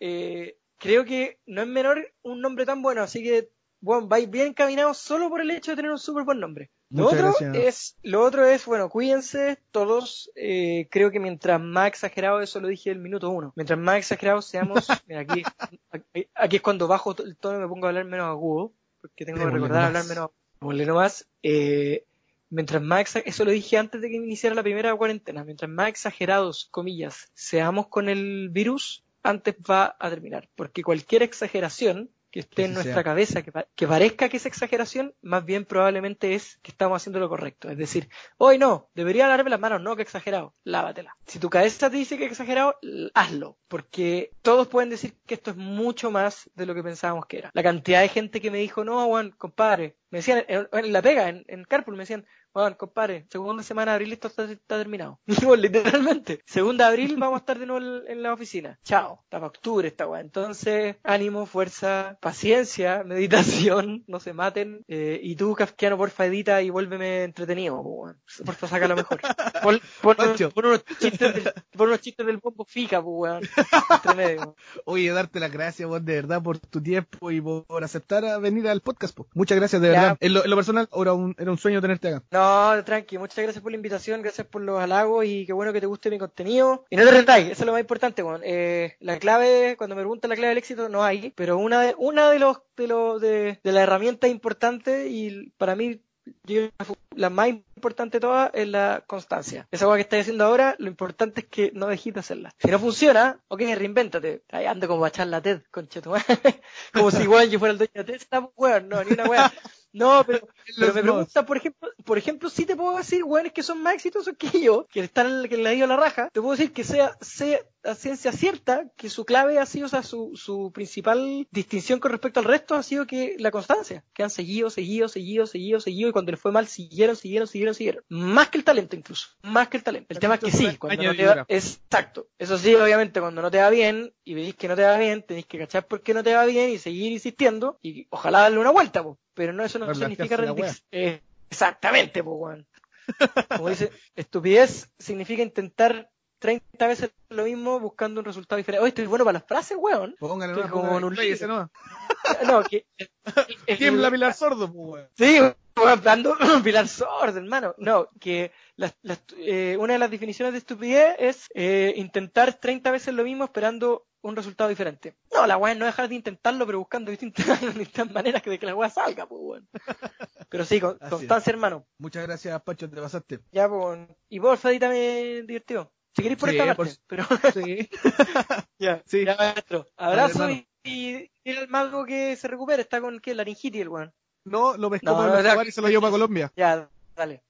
eh, creo que no es menor un nombre tan bueno, así que bueno, vais bien encaminados solo por el hecho de tener un súper buen nombre. Lo otro es, lo otro es, bueno, cuídense todos. Eh, creo que mientras más exagerado, eso lo dije el minuto uno. Mientras más exagerados seamos, mira, aquí, aquí, es cuando bajo el tono y me pongo a hablar menos agudo, porque tengo que recordar hablar menos. Como más, eh, mientras más eso lo dije antes de que iniciara la primera cuarentena, mientras más exagerados, comillas, seamos con el virus, antes va a terminar, porque cualquier exageración que esté en nuestra cabeza, que, que, parezca que es exageración, más bien probablemente es que estamos haciendo lo correcto. Es decir, hoy no, debería lavarme las manos, no, que exagerado, lávatela. Si tu cabeza te dice que es exagerado, hazlo, porque todos pueden decir que esto es mucho más de lo que pensábamos que era. La cantidad de gente que me dijo, no, Juan, compadre, me decían en, la pega, en, en Carpool, me decían, bueno, compadre, segunda semana de abril esto está, terminado. literalmente. Segunda de abril vamos a estar de nuevo en la oficina. Chao. Está para octubre esta weá. Entonces, ánimo, fuerza, paciencia, meditación, no se maten. Eh, y tú, Kafkiano, porfa, edita y vuélveme entretenido, weón. Porfa, saca lo mejor. Pon, unos chistes del, unos chistes del bombo fica, weón. Oye, darte las gracias, weón, de verdad, por tu tiempo y por aceptar a venir al podcast, po. Muchas gracias, de verdad. En lo, personal, era un, era un sueño tenerte acá. No, tranqui, muchas gracias por la invitación, gracias por los halagos y qué bueno que te guste mi contenido. Y no te rentáis, eso es lo más importante, weón. Eh, la clave, cuando me preguntan la clave del éxito, no hay, pero una de, una de los, de los, de, de las herramientas importantes y para mí la más importante de todas es la constancia. Esa cosa que estás haciendo ahora, lo importante es que no dejes de hacerla. Si no funciona, ok, reinvéntate. Ahí ando como a echar la TED, concheto. como si igual yo fuera el dueño de TED, weón, no, ni una weá. No, pero, pero me pregunta, por ejemplo, por ejemplo, si te puedo decir, weones que son más exitosos que yo, que están que le ha ido a la raja, te puedo decir que sea, sea a ciencia cierta que su clave ha sido, o sea, su, su principal distinción con respecto al resto ha sido que la constancia, que han seguido, seguido, seguido, seguido, seguido, y cuando les fue mal siguieron, siguieron, siguieron, siguieron. Más que el talento incluso, más que el talento. El tema es que sí, cuando no te va, exacto. Eso sí, obviamente, cuando no te va bien y veis que no te va bien, tenéis que cachar por qué no te va bien y seguir insistiendo y ojalá darle una vuelta, pero no eso no significa rendirse. Eh, exactamente, pues, Como dice, estupidez significa intentar 30 veces lo mismo buscando un resultado diferente. Oye, estoy bueno para las frases, weón. Póngale una, como en un ese no. no, que... Tiembla Pilar Sordo, pues, weón. Sí, hablando Pilar Sordo, hermano. No, que eh, una de las definiciones de estupidez es eh, intentar 30 veces lo mismo esperando un resultado diferente. No, la weá no dejar de intentarlo, pero buscando distintas, maneras de que la weá salga, pues weón. Pero sí, constancia, hermano. Muchas gracias, Pacho, te pasaste. Ya, pues. Y vos, Fadita, me divirtió. Si queréis por esta parte, pero... Sí. ya, sí. Ya, maestro. Abrazo y, y, el mago que se recupere. Está con, ¿qué? Laringitis, el weón. No, lo pescó para y se lo llevó para Colombia. Ya, dale.